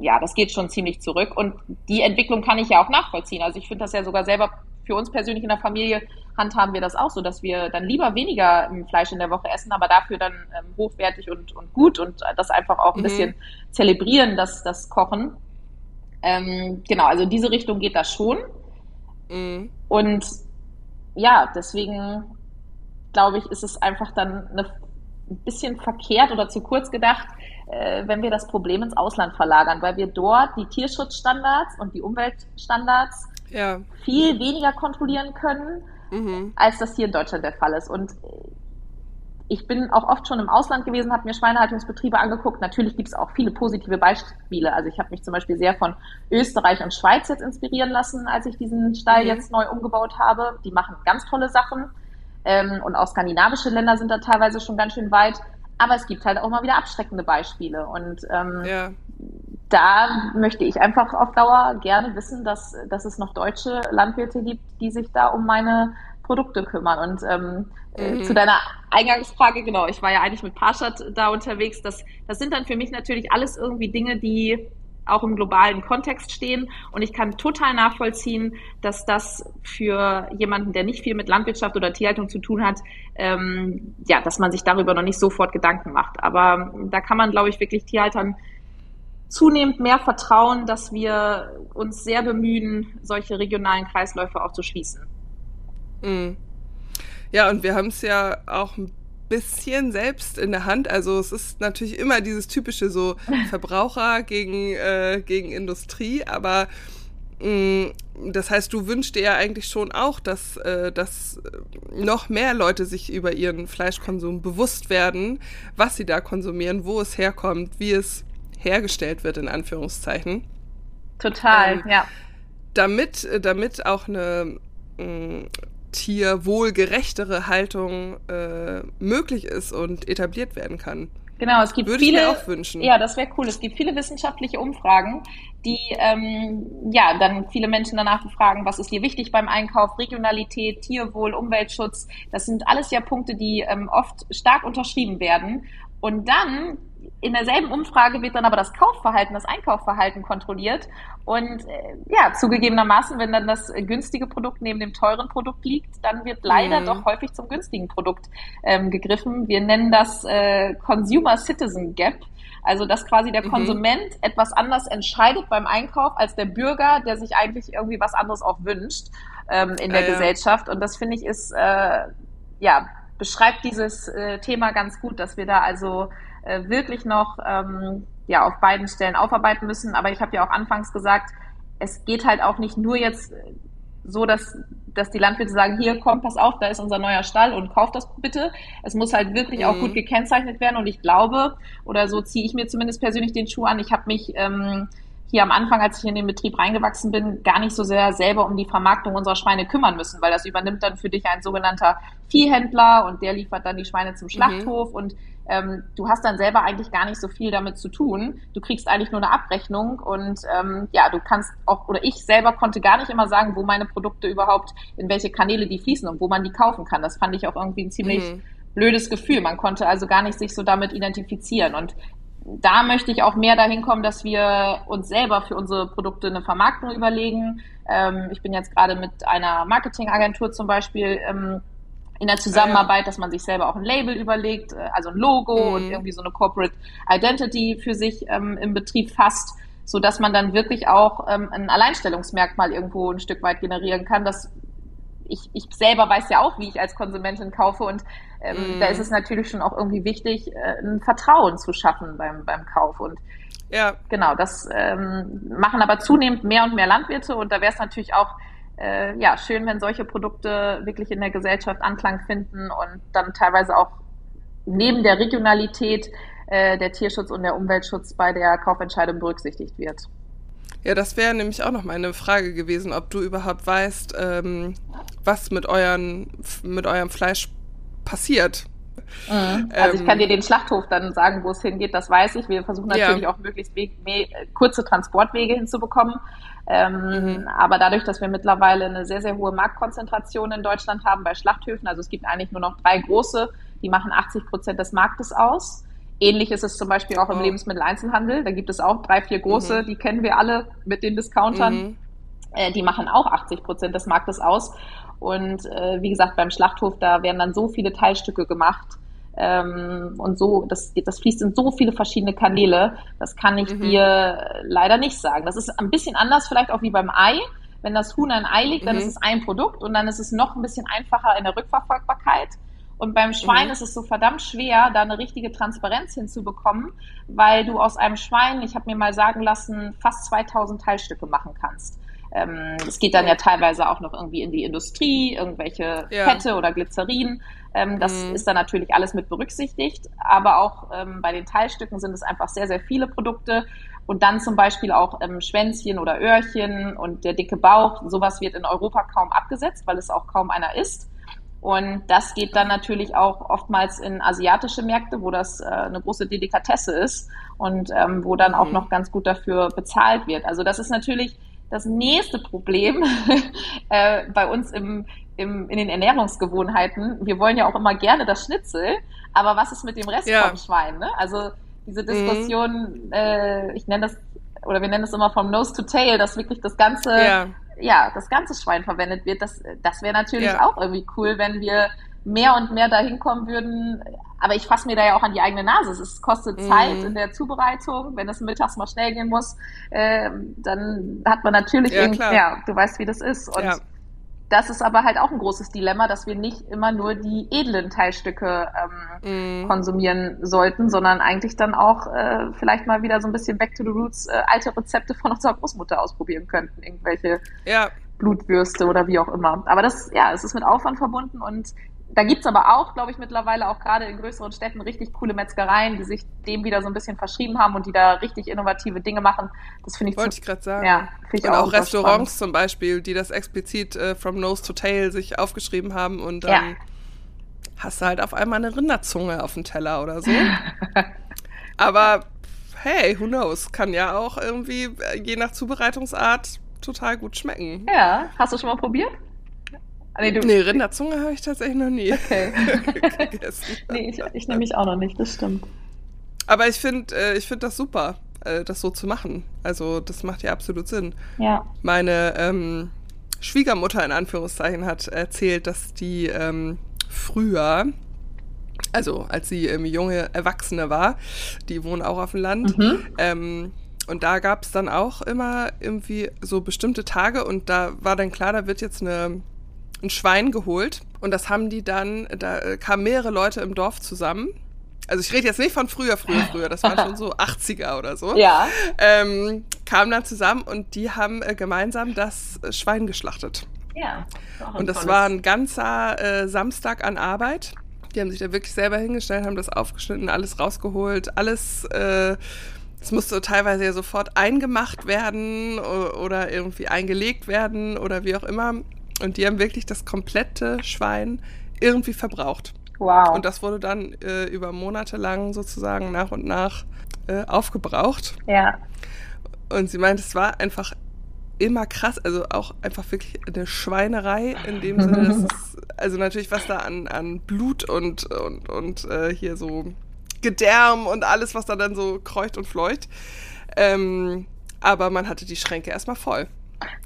Speaker 2: ja, das geht schon ziemlich zurück. Und die Entwicklung kann ich ja auch nachvollziehen. Also ich finde das ja sogar selber für uns persönlich in der Familie handhaben wir das auch so, dass wir dann lieber weniger ähm, Fleisch in der Woche essen, aber dafür dann ähm, hochwertig und, und gut und das einfach auch ein mhm. bisschen zelebrieren, das, das Kochen. Ähm, genau, also in diese Richtung geht das schon. Mhm. Und ja, deswegen glaube ich, ist es einfach dann eine, ein bisschen verkehrt oder zu kurz gedacht, äh, wenn wir das Problem ins Ausland verlagern, weil wir dort die Tierschutzstandards und die Umweltstandards ja. viel weniger kontrollieren können, mhm. als das hier in Deutschland der Fall ist. Und ich bin auch oft schon im Ausland gewesen, habe mir Schweinehaltungsbetriebe angeguckt. Natürlich gibt es auch viele positive Beispiele. Also ich habe mich zum Beispiel sehr von Österreich und Schweiz jetzt inspirieren lassen, als ich diesen Stall mhm. jetzt neu umgebaut habe. Die machen ganz tolle Sachen. Ähm, und auch skandinavische Länder sind da teilweise schon ganz schön weit. Aber es gibt halt auch mal wieder abschreckende Beispiele. Und ähm, ja. da möchte ich einfach auf Dauer gerne wissen, dass, dass es noch deutsche Landwirte gibt, die sich da um meine Produkte kümmern. Und ähm, äh, mhm. zu deiner Eingangsfrage, genau, ich war ja eigentlich mit Parshad da unterwegs. Das, das sind dann für mich natürlich alles irgendwie Dinge, die auch im globalen Kontext stehen. Und ich kann total nachvollziehen, dass das für jemanden, der nicht viel mit Landwirtschaft oder Tierhaltung zu tun hat, ähm, ja, dass man sich darüber noch nicht sofort Gedanken macht. Aber da kann man, glaube ich, wirklich Tierhaltern zunehmend mehr vertrauen, dass wir uns sehr bemühen, solche regionalen Kreisläufe auch zu schließen.
Speaker 1: Mhm. Ja, und wir haben es ja auch ein bisschen selbst in der Hand. Also es ist natürlich immer dieses typische so Verbraucher gegen, äh, gegen Industrie, aber mh, mm, das heißt, du wünschst dir ja eigentlich schon auch, dass, äh, dass noch mehr Leute sich über ihren Fleischkonsum bewusst werden, was sie da konsumieren, wo es herkommt, wie es hergestellt wird, in Anführungszeichen.
Speaker 2: Total, ähm, ja.
Speaker 1: Damit, damit auch eine mm, tierwohlgerechtere Haltung äh, möglich ist und etabliert werden kann.
Speaker 2: Genau, es gibt
Speaker 1: Würde
Speaker 2: viele.
Speaker 1: Ich mir auch wünschen.
Speaker 2: Ja, das wäre cool. Es gibt viele wissenschaftliche Umfragen, die ähm, ja dann viele Menschen danach befragen, was ist dir wichtig beim Einkauf, Regionalität, Tierwohl, Umweltschutz. Das sind alles ja Punkte, die ähm, oft stark unterschrieben werden. Und dann in derselben Umfrage wird dann aber das Kaufverhalten, das Einkaufverhalten kontrolliert. Und äh, ja, zugegebenermaßen, wenn dann das günstige Produkt neben dem teuren Produkt liegt, dann wird leider mhm. doch häufig zum günstigen Produkt ähm, gegriffen. Wir nennen das äh, Consumer Citizen Gap. Also, dass quasi der mhm. Konsument etwas anders entscheidet beim Einkauf als der Bürger, der sich eigentlich irgendwie was anderes auch wünscht ähm, in der äh, Gesellschaft. Und das finde ich ist, äh, ja, beschreibt dieses äh, Thema ganz gut, dass wir da also äh, wirklich noch ähm, ja, auf beiden Stellen aufarbeiten müssen. Aber ich habe ja auch anfangs gesagt, es geht halt auch nicht nur jetzt so, dass, dass die Landwirte sagen, hier, komm, pass auf, da ist unser neuer Stall und kauf das bitte. Es muss halt wirklich mhm. auch gut gekennzeichnet werden. Und ich glaube, oder so ziehe ich mir zumindest persönlich den Schuh an, ich habe mich ähm, hier am Anfang, als ich in den Betrieb reingewachsen bin, gar nicht so sehr selber um die Vermarktung unserer Schweine kümmern müssen, weil das übernimmt dann für dich ein sogenannter Viehhändler und der liefert dann die Schweine zum mhm. Schlachthof mhm. und ähm, du hast dann selber eigentlich gar nicht so viel damit zu tun. Du kriegst eigentlich nur eine Abrechnung und ähm, ja, du kannst auch, oder ich selber konnte gar nicht immer sagen, wo meine Produkte überhaupt, in welche Kanäle die fließen und wo man die kaufen kann. Das fand ich auch irgendwie ein ziemlich mhm. blödes Gefühl. Man konnte also gar nicht sich so damit identifizieren. Und da möchte ich auch mehr dahin kommen, dass wir uns selber für unsere Produkte eine Vermarktung überlegen. Ähm, ich bin jetzt gerade mit einer Marketingagentur zum Beispiel ähm, in der Zusammenarbeit, dass man sich selber auch ein Label überlegt, äh, also ein Logo mhm. und irgendwie so eine Corporate Identity für sich ähm, im Betrieb fasst, so dass man dann wirklich auch ähm, ein Alleinstellungsmerkmal irgendwo ein Stück weit generieren kann, dass ich, ich selber weiß ja auch, wie ich als Konsumentin kaufe und ähm, mm. da ist es natürlich schon auch irgendwie wichtig, äh, ein Vertrauen zu schaffen beim, beim Kauf und ja. genau, das ähm, machen aber zunehmend mehr und mehr Landwirte und da wäre es natürlich auch äh, ja, schön, wenn solche Produkte wirklich in der Gesellschaft Anklang finden und dann teilweise auch neben der Regionalität äh, der Tierschutz und der Umweltschutz bei der Kaufentscheidung berücksichtigt wird.
Speaker 1: Ja, das wäre nämlich auch noch meine Frage gewesen, ob du überhaupt weißt, ähm, was mit, euren, mit eurem Fleisch passiert.
Speaker 2: Mhm. Also ich kann ähm, dir den Schlachthof dann sagen, wo es hingeht, das weiß ich. Wir versuchen natürlich ja. auch möglichst kurze Transportwege hinzubekommen. Ähm, mhm. Aber dadurch, dass wir mittlerweile eine sehr, sehr hohe Marktkonzentration in Deutschland haben bei Schlachthöfen, also es gibt eigentlich nur noch drei große, die machen 80 Prozent des Marktes aus. Ähnlich ist es zum Beispiel auch im oh. Lebensmitteleinzelhandel. Da gibt es auch drei, vier große, mhm. die kennen wir alle mit den Discountern. Mhm. Äh, die machen auch 80 Prozent des Marktes aus. Und äh, wie gesagt, beim Schlachthof, da werden dann so viele Teilstücke gemacht. Ähm, und so, das, das fließt in so viele verschiedene Kanäle. Das kann ich mhm. dir leider nicht sagen. Das ist ein bisschen anders vielleicht auch wie beim Ei. Wenn das Huhn ein Ei legt, dann mhm. ist es ein Produkt und dann ist es noch ein bisschen einfacher in der Rückverfolgbarkeit. Und beim Schwein mhm. ist es so verdammt schwer, da eine richtige Transparenz hinzubekommen, weil du aus einem Schwein, ich habe mir mal sagen lassen, fast 2000 Teilstücke machen kannst. Ähm, es geht dann ja teilweise auch noch irgendwie in die Industrie, irgendwelche ja. Fette oder Glycerin. Ähm, das mhm. ist dann natürlich alles mit berücksichtigt. Aber auch ähm, bei den Teilstücken sind es einfach sehr, sehr viele Produkte. Und dann zum Beispiel auch ähm, Schwänzchen oder Öhrchen und der dicke Bauch. Sowas wird in Europa kaum abgesetzt, weil es auch kaum einer isst. Und das geht dann natürlich auch oftmals in asiatische Märkte, wo das äh, eine große Delikatesse ist und ähm, wo dann mhm. auch noch ganz gut dafür bezahlt wird. Also das ist natürlich das nächste Problem äh, bei uns im, im, in den Ernährungsgewohnheiten. Wir wollen ja auch immer gerne das Schnitzel, aber was ist mit dem Rest ja. vom Schwein? Ne? Also diese mhm. Diskussion, mhm. äh, ich nenne das, oder wir nennen es immer vom Nose to Tail, dass wirklich das ganze ja ja, das ganze Schwein verwendet wird, das, das wäre natürlich ja. auch irgendwie cool, wenn wir mehr und mehr dahin kommen würden. Aber ich fasse mir da ja auch an die eigene Nase. Es kostet mhm. Zeit in der Zubereitung. Wenn es mittags mal schnell gehen muss, äh, dann hat man natürlich, ja, ja, du weißt, wie das ist. Und ja das ist aber halt auch ein großes Dilemma, dass wir nicht immer nur die edlen Teilstücke ähm, mm. konsumieren sollten, sondern eigentlich dann auch äh, vielleicht mal wieder so ein bisschen back to the roots äh, alte Rezepte von unserer Großmutter ausprobieren könnten, irgendwelche ja. Blutwürste oder wie auch immer. Aber das, ja, es ist mit Aufwand verbunden und da gibt's aber auch, glaube ich, mittlerweile auch gerade in größeren Städten richtig coole Metzgereien, die sich dem wieder so ein bisschen verschrieben haben und die da richtig innovative Dinge machen. Das finde ich
Speaker 1: Wollte ich gerade sagen. Ja, finde ich und auch, auch Restaurants spannend. zum Beispiel, die das explizit äh, from nose to tail sich aufgeschrieben haben und dann ja. hast du halt auf einmal eine Rinderzunge auf dem Teller oder so. aber hey, who knows? Kann ja auch irgendwie äh, je nach Zubereitungsart total gut schmecken.
Speaker 2: Ja, hast du schon mal probiert?
Speaker 1: Ah, nee, du, nee Rinderzunge habe ich tatsächlich noch nie okay.
Speaker 2: gegessen. nee, ich, ich nehme mich auch noch nicht, das stimmt.
Speaker 1: Aber ich finde äh, find das super, äh, das so zu machen. Also das macht ja absolut Sinn. Ja. Meine ähm, Schwiegermutter in Anführungszeichen hat erzählt, dass die ähm, früher, also als sie ähm, junge Erwachsene war, die wohnen auch auf dem Land, mhm. ähm, und da gab es dann auch immer irgendwie so bestimmte Tage und da war dann klar, da wird jetzt eine ein Schwein geholt und das haben die dann, da äh, kamen mehrere Leute im Dorf zusammen. Also ich rede jetzt nicht von früher, früher, früher, das waren schon so 80er oder so. Ja. Ähm, kamen dann zusammen und die haben äh, gemeinsam das äh, Schwein geschlachtet. Ja. Und das war ein ganzer äh, Samstag an Arbeit. Die haben sich da wirklich selber hingestellt, haben das aufgeschnitten, alles rausgeholt, alles äh, es musste teilweise ja sofort eingemacht werden oder irgendwie eingelegt werden oder wie auch immer. Und die haben wirklich das komplette Schwein irgendwie verbraucht. Wow. Und das wurde dann äh, über Monate lang sozusagen nach und nach äh, aufgebraucht.
Speaker 2: Ja.
Speaker 1: Und sie meint, es war einfach immer krass, also auch einfach wirklich eine Schweinerei in dem Sinne, dass es, also natürlich was da an, an Blut und, und, und äh, hier so Gedärm und alles, was da dann so kreucht und fleucht. Ähm, aber man hatte die Schränke erstmal voll.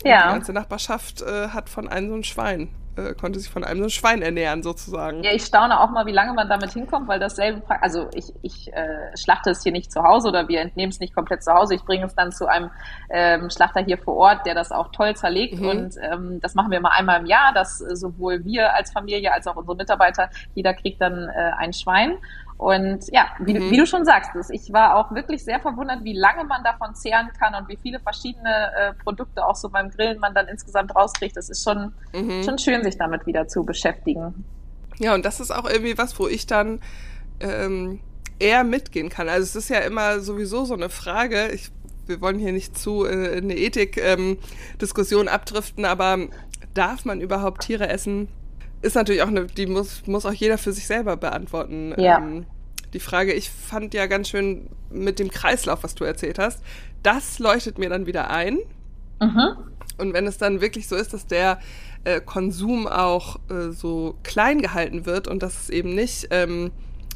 Speaker 1: Ja. Die ganze Nachbarschaft äh, hat von einem so ein Schwein äh, konnte sich von einem so ein Schwein ernähren, sozusagen.
Speaker 2: Ja, ich staune auch mal, wie lange man damit hinkommt, weil dasselbe, also ich, ich äh, schlachte es hier nicht zu Hause oder wir entnehmen es nicht komplett zu Hause. Ich bringe es dann zu einem ähm, Schlachter hier vor Ort, der das auch toll zerlegt mhm. und ähm, das machen wir immer einmal im Jahr, dass äh, sowohl wir als Familie als auch unsere Mitarbeiter, jeder kriegt dann äh, ein Schwein und ja, wie, mhm. wie, du schon sagst, ich war auch wirklich sehr verwundert, wie lange man davon zehren kann und wie viele verschiedene äh, Produkte auch so beim Grillen man dann insgesamt rauskriegt. Das ist schon, mhm. schon schön, sich damit wieder zu beschäftigen.
Speaker 1: Ja, und das ist auch irgendwie was, wo ich dann ähm, eher mitgehen kann. Also es ist ja immer sowieso so eine Frage. Ich, wir wollen hier nicht zu äh, in eine Ethik-Diskussion ähm, abdriften, aber darf man überhaupt Tiere essen? Ist natürlich auch eine, die muss, muss auch jeder für sich selber beantworten. Ja. Ähm, die Frage, ich fand ja ganz schön mit dem Kreislauf, was du erzählt hast, das leuchtet mir dann wieder ein. Mhm. Und wenn es dann wirklich so ist, dass der äh, Konsum auch äh, so klein gehalten wird und dass es eben nicht, ähm,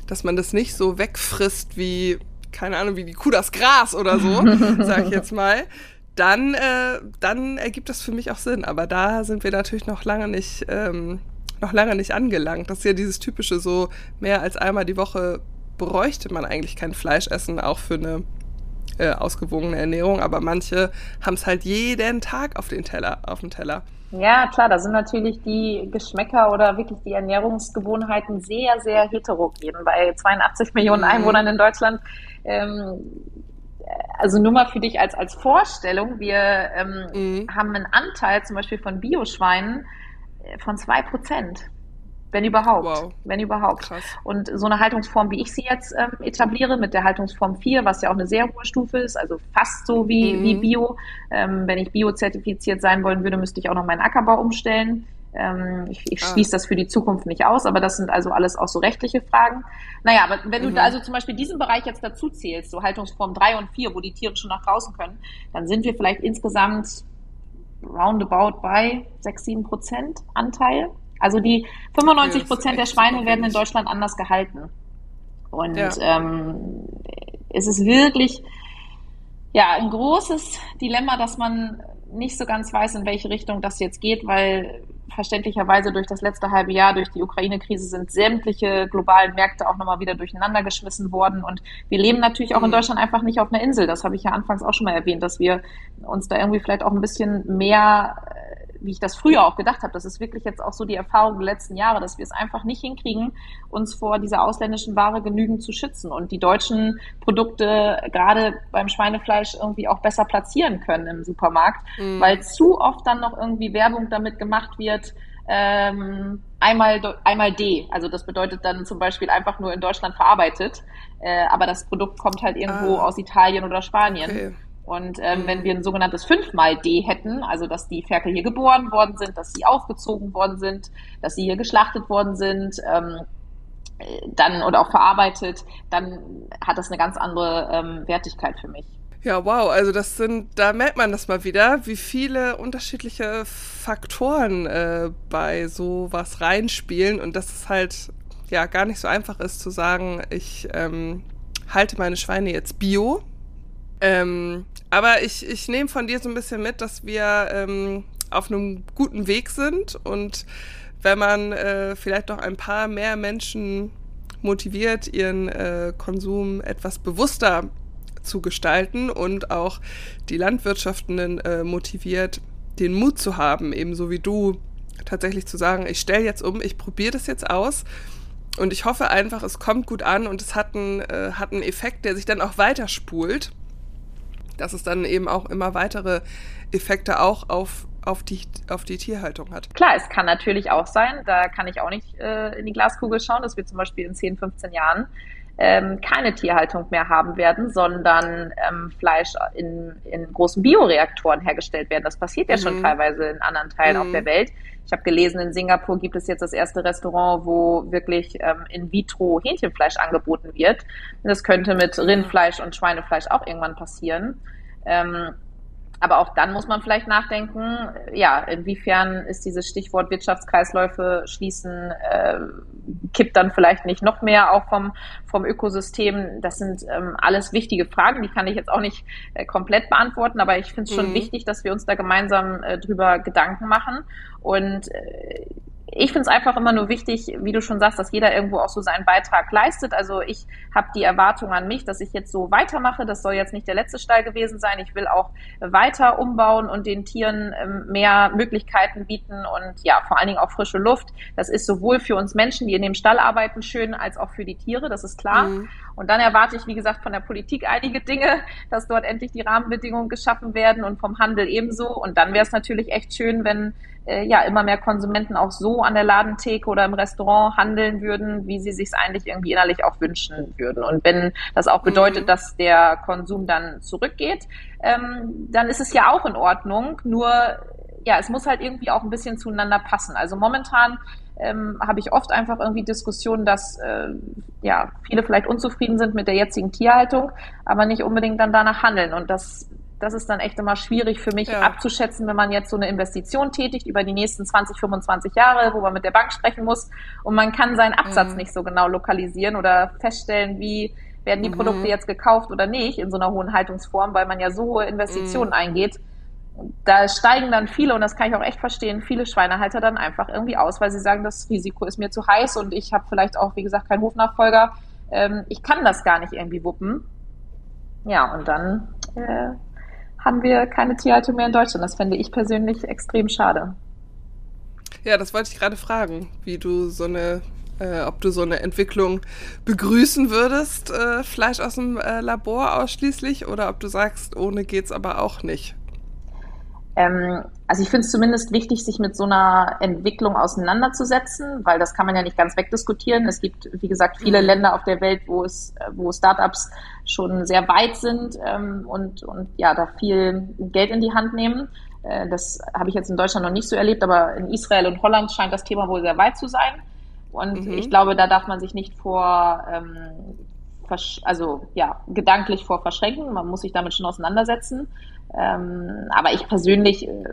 Speaker 1: dass man das nicht so wegfrisst wie, keine Ahnung, wie die Kuh das Gras oder so, sag ich jetzt mal, dann, äh, dann ergibt das für mich auch Sinn. Aber da sind wir natürlich noch lange nicht ähm, noch lange nicht angelangt. Das ist ja dieses typische so, mehr als einmal die Woche bräuchte man eigentlich kein Fleisch essen, auch für eine äh, ausgewogene Ernährung, aber manche haben es halt jeden Tag auf den Teller, auf dem Teller.
Speaker 2: Ja, klar, da sind natürlich die Geschmäcker oder wirklich die Ernährungsgewohnheiten sehr, sehr heterogen. Bei 82 Millionen mhm. Einwohnern in Deutschland ähm, also nur mal für dich als, als Vorstellung, wir ähm, mhm. haben einen Anteil zum Beispiel von Bioschweinen von zwei Prozent. Wenn überhaupt. Wow. Wenn überhaupt. Krass. Und so eine Haltungsform, wie ich sie jetzt ähm, etabliere, mit der Haltungsform 4, was ja auch eine sehr hohe Stufe ist, also fast so wie, mhm. wie Bio. Ähm, wenn ich Bio-zertifiziert sein wollen würde, müsste ich auch noch meinen Ackerbau umstellen. Ähm, ich ich ah. schließe das für die Zukunft nicht aus, aber das sind also alles auch so rechtliche Fragen. Naja, aber wenn mhm. du also zum Beispiel diesen Bereich jetzt dazu zählst, so Haltungsform 3 und 4, wo die Tiere schon nach draußen können, dann sind wir vielleicht insgesamt roundabout bei 6, 7 Prozent Anteil. Also die 95 Prozent der Schweine werden in Deutschland anders gehalten. Und ja. ähm, es ist wirklich ja ein großes Dilemma, dass man nicht so ganz weiß, in welche Richtung das jetzt geht, weil verständlicherweise durch das letzte halbe Jahr, durch die Ukraine-Krise sind sämtliche globalen Märkte auch nochmal wieder durcheinander geschmissen worden. Und wir leben natürlich auch in mhm. Deutschland einfach nicht auf einer Insel. Das habe ich ja anfangs auch schon mal erwähnt, dass wir uns da irgendwie vielleicht auch ein bisschen mehr wie ich das früher auch gedacht habe. Das ist wirklich jetzt auch so die Erfahrung der letzten Jahre, dass wir es einfach nicht hinkriegen, uns vor dieser ausländischen Ware genügend zu schützen und die deutschen Produkte gerade beim Schweinefleisch irgendwie auch besser platzieren können im Supermarkt, mhm. weil zu oft dann noch irgendwie Werbung damit gemacht wird, ähm, einmal, einmal D. Also das bedeutet dann zum Beispiel einfach nur in Deutschland verarbeitet, äh, aber das Produkt kommt halt irgendwo ah. aus Italien oder Spanien. Okay. Und ähm, wenn wir ein sogenanntes fünfmal D hätten, also dass die Ferkel hier geboren worden sind, dass sie aufgezogen worden sind, dass sie hier geschlachtet worden sind, ähm, dann oder auch verarbeitet, dann hat das eine ganz andere ähm, Wertigkeit für mich.
Speaker 1: Ja, wow, also das sind, da merkt man das mal wieder, wie viele unterschiedliche Faktoren äh, bei sowas reinspielen und dass es halt ja gar nicht so einfach ist zu sagen, ich ähm, halte meine Schweine jetzt bio. Ähm, aber ich, ich nehme von dir so ein bisschen mit, dass wir ähm, auf einem guten Weg sind und wenn man äh, vielleicht noch ein paar mehr Menschen motiviert, ihren äh, Konsum etwas bewusster zu gestalten und auch die Landwirtschaftenden äh, motiviert, den Mut zu haben, ebenso wie du, tatsächlich zu sagen, ich stelle jetzt um, ich probiere das jetzt aus und ich hoffe einfach, es kommt gut an und es hat einen, äh, hat einen Effekt, der sich dann auch weiterspult dass es dann eben auch immer weitere Effekte auch auf, auf, die, auf die Tierhaltung hat.
Speaker 2: Klar, es kann natürlich auch sein, da kann ich auch nicht äh, in die Glaskugel schauen, dass wir zum Beispiel in 10, 15 Jahren ähm, keine Tierhaltung mehr haben werden, sondern ähm, Fleisch in, in großen Bioreaktoren hergestellt werden. Das passiert ja mhm. schon teilweise in anderen Teilen mhm. auf der Welt. Ich habe gelesen, in Singapur gibt es jetzt das erste Restaurant, wo wirklich ähm, in vitro Hähnchenfleisch angeboten wird. Das könnte mit Rindfleisch und Schweinefleisch auch irgendwann passieren. Ähm, aber auch dann muss man vielleicht nachdenken, ja, inwiefern ist dieses Stichwort Wirtschaftskreisläufe schließen, äh, kippt dann vielleicht nicht noch mehr auch vom, vom Ökosystem. Das sind ähm, alles wichtige Fragen, die kann ich jetzt auch nicht äh, komplett beantworten, aber ich finde es schon mhm. wichtig, dass wir uns da gemeinsam äh, drüber Gedanken machen. Und äh, ich finde es einfach immer nur wichtig, wie du schon sagst, dass jeder irgendwo auch so seinen Beitrag leistet. Also ich habe die Erwartung an mich, dass ich jetzt so weitermache. Das soll jetzt nicht der letzte Stall gewesen sein. Ich will auch weiter umbauen und den Tieren ähm, mehr Möglichkeiten bieten und ja, vor allen Dingen auch frische Luft. Das ist sowohl für uns Menschen, die in dem Stall arbeiten, schön, als auch für die Tiere. Das ist klar. Mhm. Und dann erwarte ich, wie gesagt, von der Politik einige Dinge, dass dort endlich die Rahmenbedingungen geschaffen werden und vom Handel ebenso. Und dann wäre es natürlich echt schön, wenn äh, ja immer mehr Konsumenten auch so an der Ladentheke oder im Restaurant handeln würden, wie sie sich eigentlich irgendwie innerlich auch wünschen würden. Und wenn das auch bedeutet, mhm. dass der Konsum dann zurückgeht, ähm, dann ist es ja auch in Ordnung. Nur ja, es muss halt irgendwie auch ein bisschen zueinander passen. Also momentan ähm, habe ich oft einfach irgendwie Diskussionen, dass äh, ja viele vielleicht unzufrieden sind mit der jetzigen Tierhaltung, aber nicht unbedingt dann danach handeln. Und das das ist dann echt immer schwierig für mich ja. abzuschätzen, wenn man jetzt so eine Investition tätigt über die nächsten 20, 25 Jahre, wo man mit der Bank sprechen muss und man kann seinen Absatz mhm. nicht so genau lokalisieren oder feststellen, wie werden die mhm. Produkte jetzt gekauft oder nicht in so einer hohen Haltungsform, weil man ja so hohe Investitionen mhm. eingeht. Da steigen dann viele, und das kann ich auch echt verstehen, viele Schweinehalter dann einfach irgendwie aus, weil sie sagen, das Risiko ist mir zu heiß und ich habe vielleicht auch, wie gesagt, keinen Hofnachfolger. Ähm, ich kann das gar nicht irgendwie wuppen. Ja, und dann äh, haben wir keine Tierhaltung mehr in Deutschland. Das fände ich persönlich extrem schade.
Speaker 1: Ja, das wollte ich gerade fragen, wie du so eine, äh, ob du so eine Entwicklung begrüßen würdest, äh, Fleisch aus dem äh, Labor ausschließlich, oder ob du sagst, ohne geht's aber auch nicht.
Speaker 2: Ähm, also ich finde es zumindest wichtig, sich mit so einer Entwicklung auseinanderzusetzen, weil das kann man ja nicht ganz wegdiskutieren. Es gibt, wie gesagt, viele mhm. Länder auf der Welt, wo es, wo Startups schon sehr weit sind ähm, und, und ja, da viel Geld in die Hand nehmen. Äh, das habe ich jetzt in Deutschland noch nicht so erlebt, aber in Israel und Holland scheint das Thema wohl sehr weit zu sein. Und mhm. ich glaube, da darf man sich nicht vor, ähm, also ja, gedanklich vor verschränken. Man muss sich damit schon auseinandersetzen. Ähm, aber ich persönlich äh,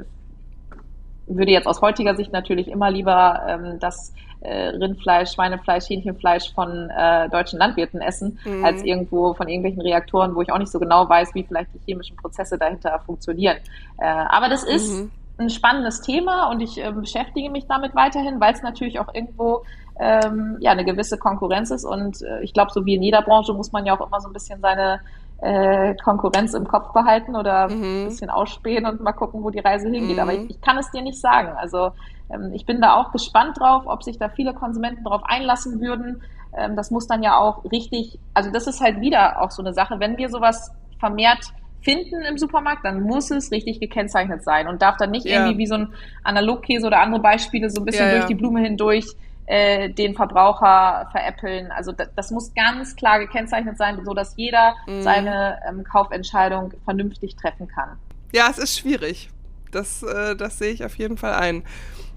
Speaker 2: würde jetzt aus heutiger Sicht natürlich immer lieber ähm, das äh, Rindfleisch, Schweinefleisch, Hähnchenfleisch von äh, deutschen Landwirten essen, mhm. als irgendwo von irgendwelchen Reaktoren, wo ich auch nicht so genau weiß, wie vielleicht die chemischen Prozesse dahinter funktionieren. Äh, aber das ist mhm. ein spannendes Thema und ich äh, beschäftige mich damit weiterhin, weil es natürlich auch irgendwo ähm, ja eine gewisse Konkurrenz ist und äh, ich glaube, so wie in jeder Branche muss man ja auch immer so ein bisschen seine äh, Konkurrenz im Kopf behalten oder mhm. ein bisschen ausspähen und mal gucken, wo die Reise hingeht. Mhm. Aber ich, ich, kann es dir nicht sagen. Also ähm, ich bin da auch gespannt drauf, ob sich da viele Konsumenten darauf einlassen würden. Ähm, das muss dann ja auch richtig, also das ist halt wieder auch so eine Sache, wenn wir sowas vermehrt finden im Supermarkt, dann muss es richtig gekennzeichnet sein und darf dann nicht ja. irgendwie wie so ein Analogkäse oder andere Beispiele so ein bisschen ja, durch die Blume hindurch äh, den Verbraucher veräppeln. Also das, das, muss ganz klar gekennzeichnet sein, so dass jeder mhm. seine ähm, Kaufentscheidung vernünftig treffen kann.
Speaker 1: Ja, es ist schwierig. Das, äh, das sehe ich auf jeden Fall ein.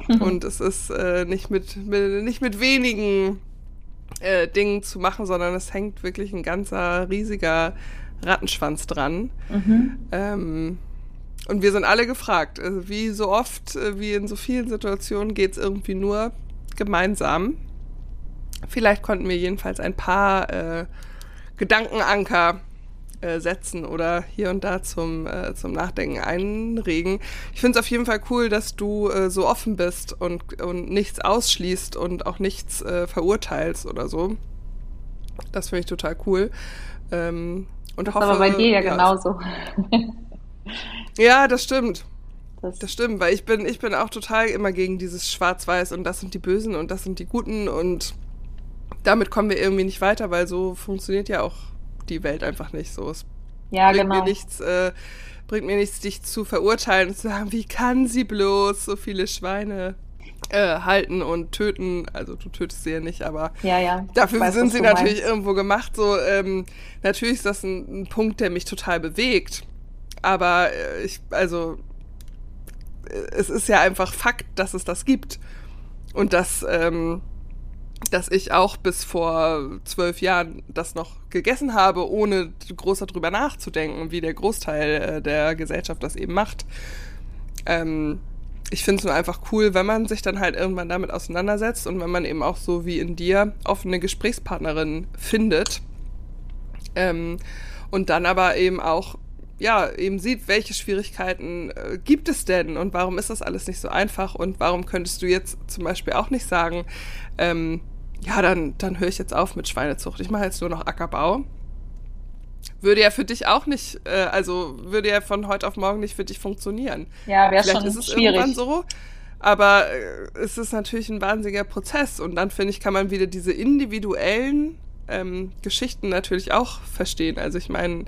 Speaker 1: Und es ist äh, nicht, mit, mit, nicht mit wenigen äh, Dingen zu machen, sondern es hängt wirklich ein ganzer riesiger Rattenschwanz dran. Mhm. Ähm, und wir sind alle gefragt. Also wie so oft, äh, wie in so vielen Situationen, geht es irgendwie nur gemeinsam. Vielleicht konnten wir jedenfalls ein paar äh, Gedankenanker äh, setzen oder hier und da zum, äh, zum Nachdenken einregen. Ich finde es auf jeden Fall cool, dass du äh, so offen bist und, und nichts ausschließt und auch nichts äh, verurteilst oder so. Das finde ich total cool. Ähm, und
Speaker 2: das hoffe, aber bei dir ja, ja genauso.
Speaker 1: ja, das stimmt. Das, das stimmt, weil ich bin, ich bin auch total immer gegen dieses Schwarz-Weiß und das sind die Bösen und das sind die Guten und damit kommen wir irgendwie nicht weiter, weil so funktioniert ja auch die Welt einfach nicht so. Es ja, bringt genau. Mir nichts, äh, bringt mir nichts, dich zu verurteilen und zu sagen, wie kann sie bloß so viele Schweine äh, halten und töten. Also du tötest sie ja nicht, aber
Speaker 2: ja, ja.
Speaker 1: dafür weiß, sind sie natürlich meinst. irgendwo gemacht. So ähm, natürlich ist das ein, ein, Punkt, der mich total bewegt. Aber äh, ich, also es ist ja einfach Fakt, dass es das gibt und dass ähm, dass ich auch bis vor zwölf Jahren das noch gegessen habe, ohne groß darüber nachzudenken, wie der Großteil äh, der Gesellschaft das eben macht. Ähm, ich finde es nur einfach cool, wenn man sich dann halt irgendwann damit auseinandersetzt und wenn man eben auch so wie in dir offene Gesprächspartnerin findet. Ähm, und dann aber eben auch, ja, eben sieht, welche Schwierigkeiten äh, gibt es denn und warum ist das alles nicht so einfach und warum könntest du jetzt zum Beispiel auch nicht sagen, ähm, ja, dann, dann höre ich jetzt auf mit Schweinezucht. Ich mache jetzt nur noch Ackerbau würde ja für dich auch nicht, äh, also würde ja von heute auf morgen nicht für dich funktionieren.
Speaker 2: Ja, wäre schon ist es schwierig. irgendwann
Speaker 1: so. Aber äh, es ist natürlich ein wahnsinniger Prozess. Und dann, finde ich, kann man wieder diese individuellen ähm, Geschichten natürlich auch verstehen. Also ich meine,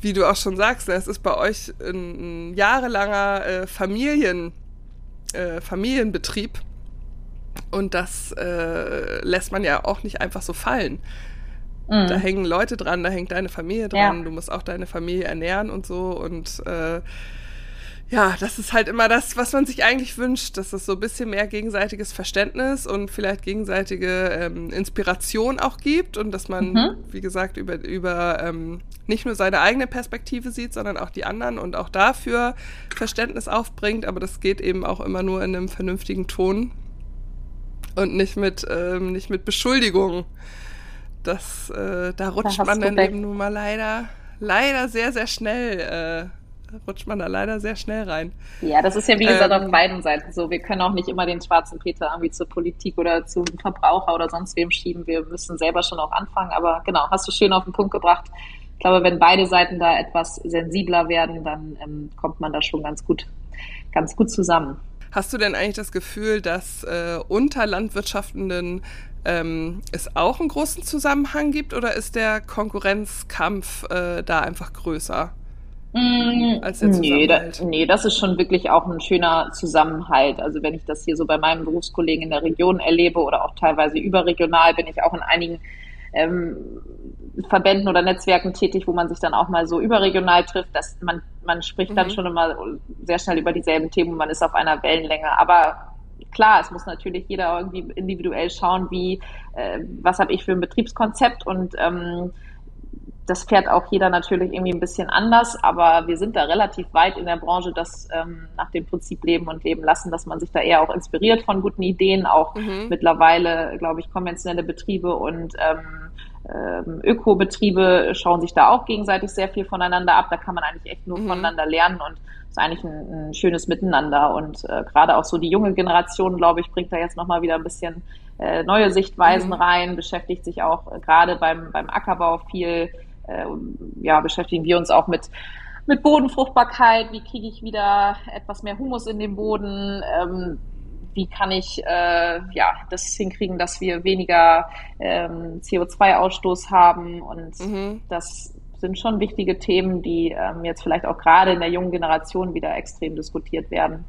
Speaker 1: wie du auch schon sagst, es ist bei euch ein, jahrelanger äh, Familien, äh, Familienbetrieb. Und das äh, lässt man ja auch nicht einfach so fallen. Mhm. Da hängen Leute dran, da hängt deine Familie dran, ja. du musst auch deine Familie ernähren und so. Und äh, ja, das ist halt immer das, was man sich eigentlich wünscht, dass es so ein bisschen mehr gegenseitiges Verständnis und vielleicht gegenseitige ähm, Inspiration auch gibt und dass man, mhm. wie gesagt, über, über ähm, nicht nur seine eigene Perspektive sieht, sondern auch die anderen und auch dafür Verständnis aufbringt. Aber das geht eben auch immer nur in einem vernünftigen Ton und nicht mit, ähm, nicht mit Beschuldigungen das, äh, da rutscht da man dann eben nun mal leider, leider sehr, sehr schnell, äh, rutscht man da leider sehr schnell rein.
Speaker 2: Ja, das ist ja wie gesagt ähm, auf beiden Seiten so. Wir können auch nicht immer den schwarzen Peter irgendwie zur Politik oder zum Verbraucher oder sonst wem schieben. Wir müssen selber schon auch anfangen. Aber genau, hast du schön auf den Punkt gebracht. Ich glaube, wenn beide Seiten da etwas sensibler werden, dann ähm, kommt man da schon ganz gut, ganz gut zusammen.
Speaker 1: Hast du denn eigentlich das Gefühl, dass äh, unter Landwirtschaftenden ähm, es auch einen großen Zusammenhang gibt oder ist der Konkurrenzkampf äh, da einfach größer?
Speaker 2: Mm, als der nee, da, nee, das ist schon wirklich auch ein schöner Zusammenhalt. Also wenn ich das hier so bei meinen Berufskollegen in der Region erlebe oder auch teilweise überregional, bin ich auch in einigen ähm, Verbänden oder Netzwerken tätig, wo man sich dann auch mal so überregional trifft, dass man, man spricht mhm. dann schon immer sehr schnell über dieselben Themen und man ist auf einer Wellenlänge. Aber klar, es muss natürlich jeder irgendwie individuell schauen, wie, äh, was habe ich für ein Betriebskonzept und ähm, das fährt auch jeder natürlich irgendwie ein bisschen anders, aber wir sind da relativ weit in der Branche, das ähm, nach dem Prinzip leben und leben lassen, dass man sich da eher auch inspiriert von guten Ideen, auch mhm. mittlerweile, glaube ich, konventionelle Betriebe und ähm, ähm, Ökobetriebe schauen sich da auch gegenseitig sehr viel voneinander ab. Da kann man eigentlich echt nur mhm. voneinander lernen und ist eigentlich ein, ein schönes Miteinander. Und äh, gerade auch so die junge Generation, glaube ich, bringt da jetzt nochmal wieder ein bisschen äh, neue Sichtweisen mhm. rein, beschäftigt sich auch äh, gerade beim, beim Ackerbau viel, äh, ja, beschäftigen wir uns auch mit mit Bodenfruchtbarkeit, wie kriege ich wieder etwas mehr Humus in den Boden, ähm, wie kann ich äh, ja, das hinkriegen, dass wir weniger ähm, CO2-Ausstoß haben. Und mhm. das sind schon wichtige Themen, die ähm, jetzt vielleicht auch gerade in der jungen Generation wieder extrem diskutiert werden.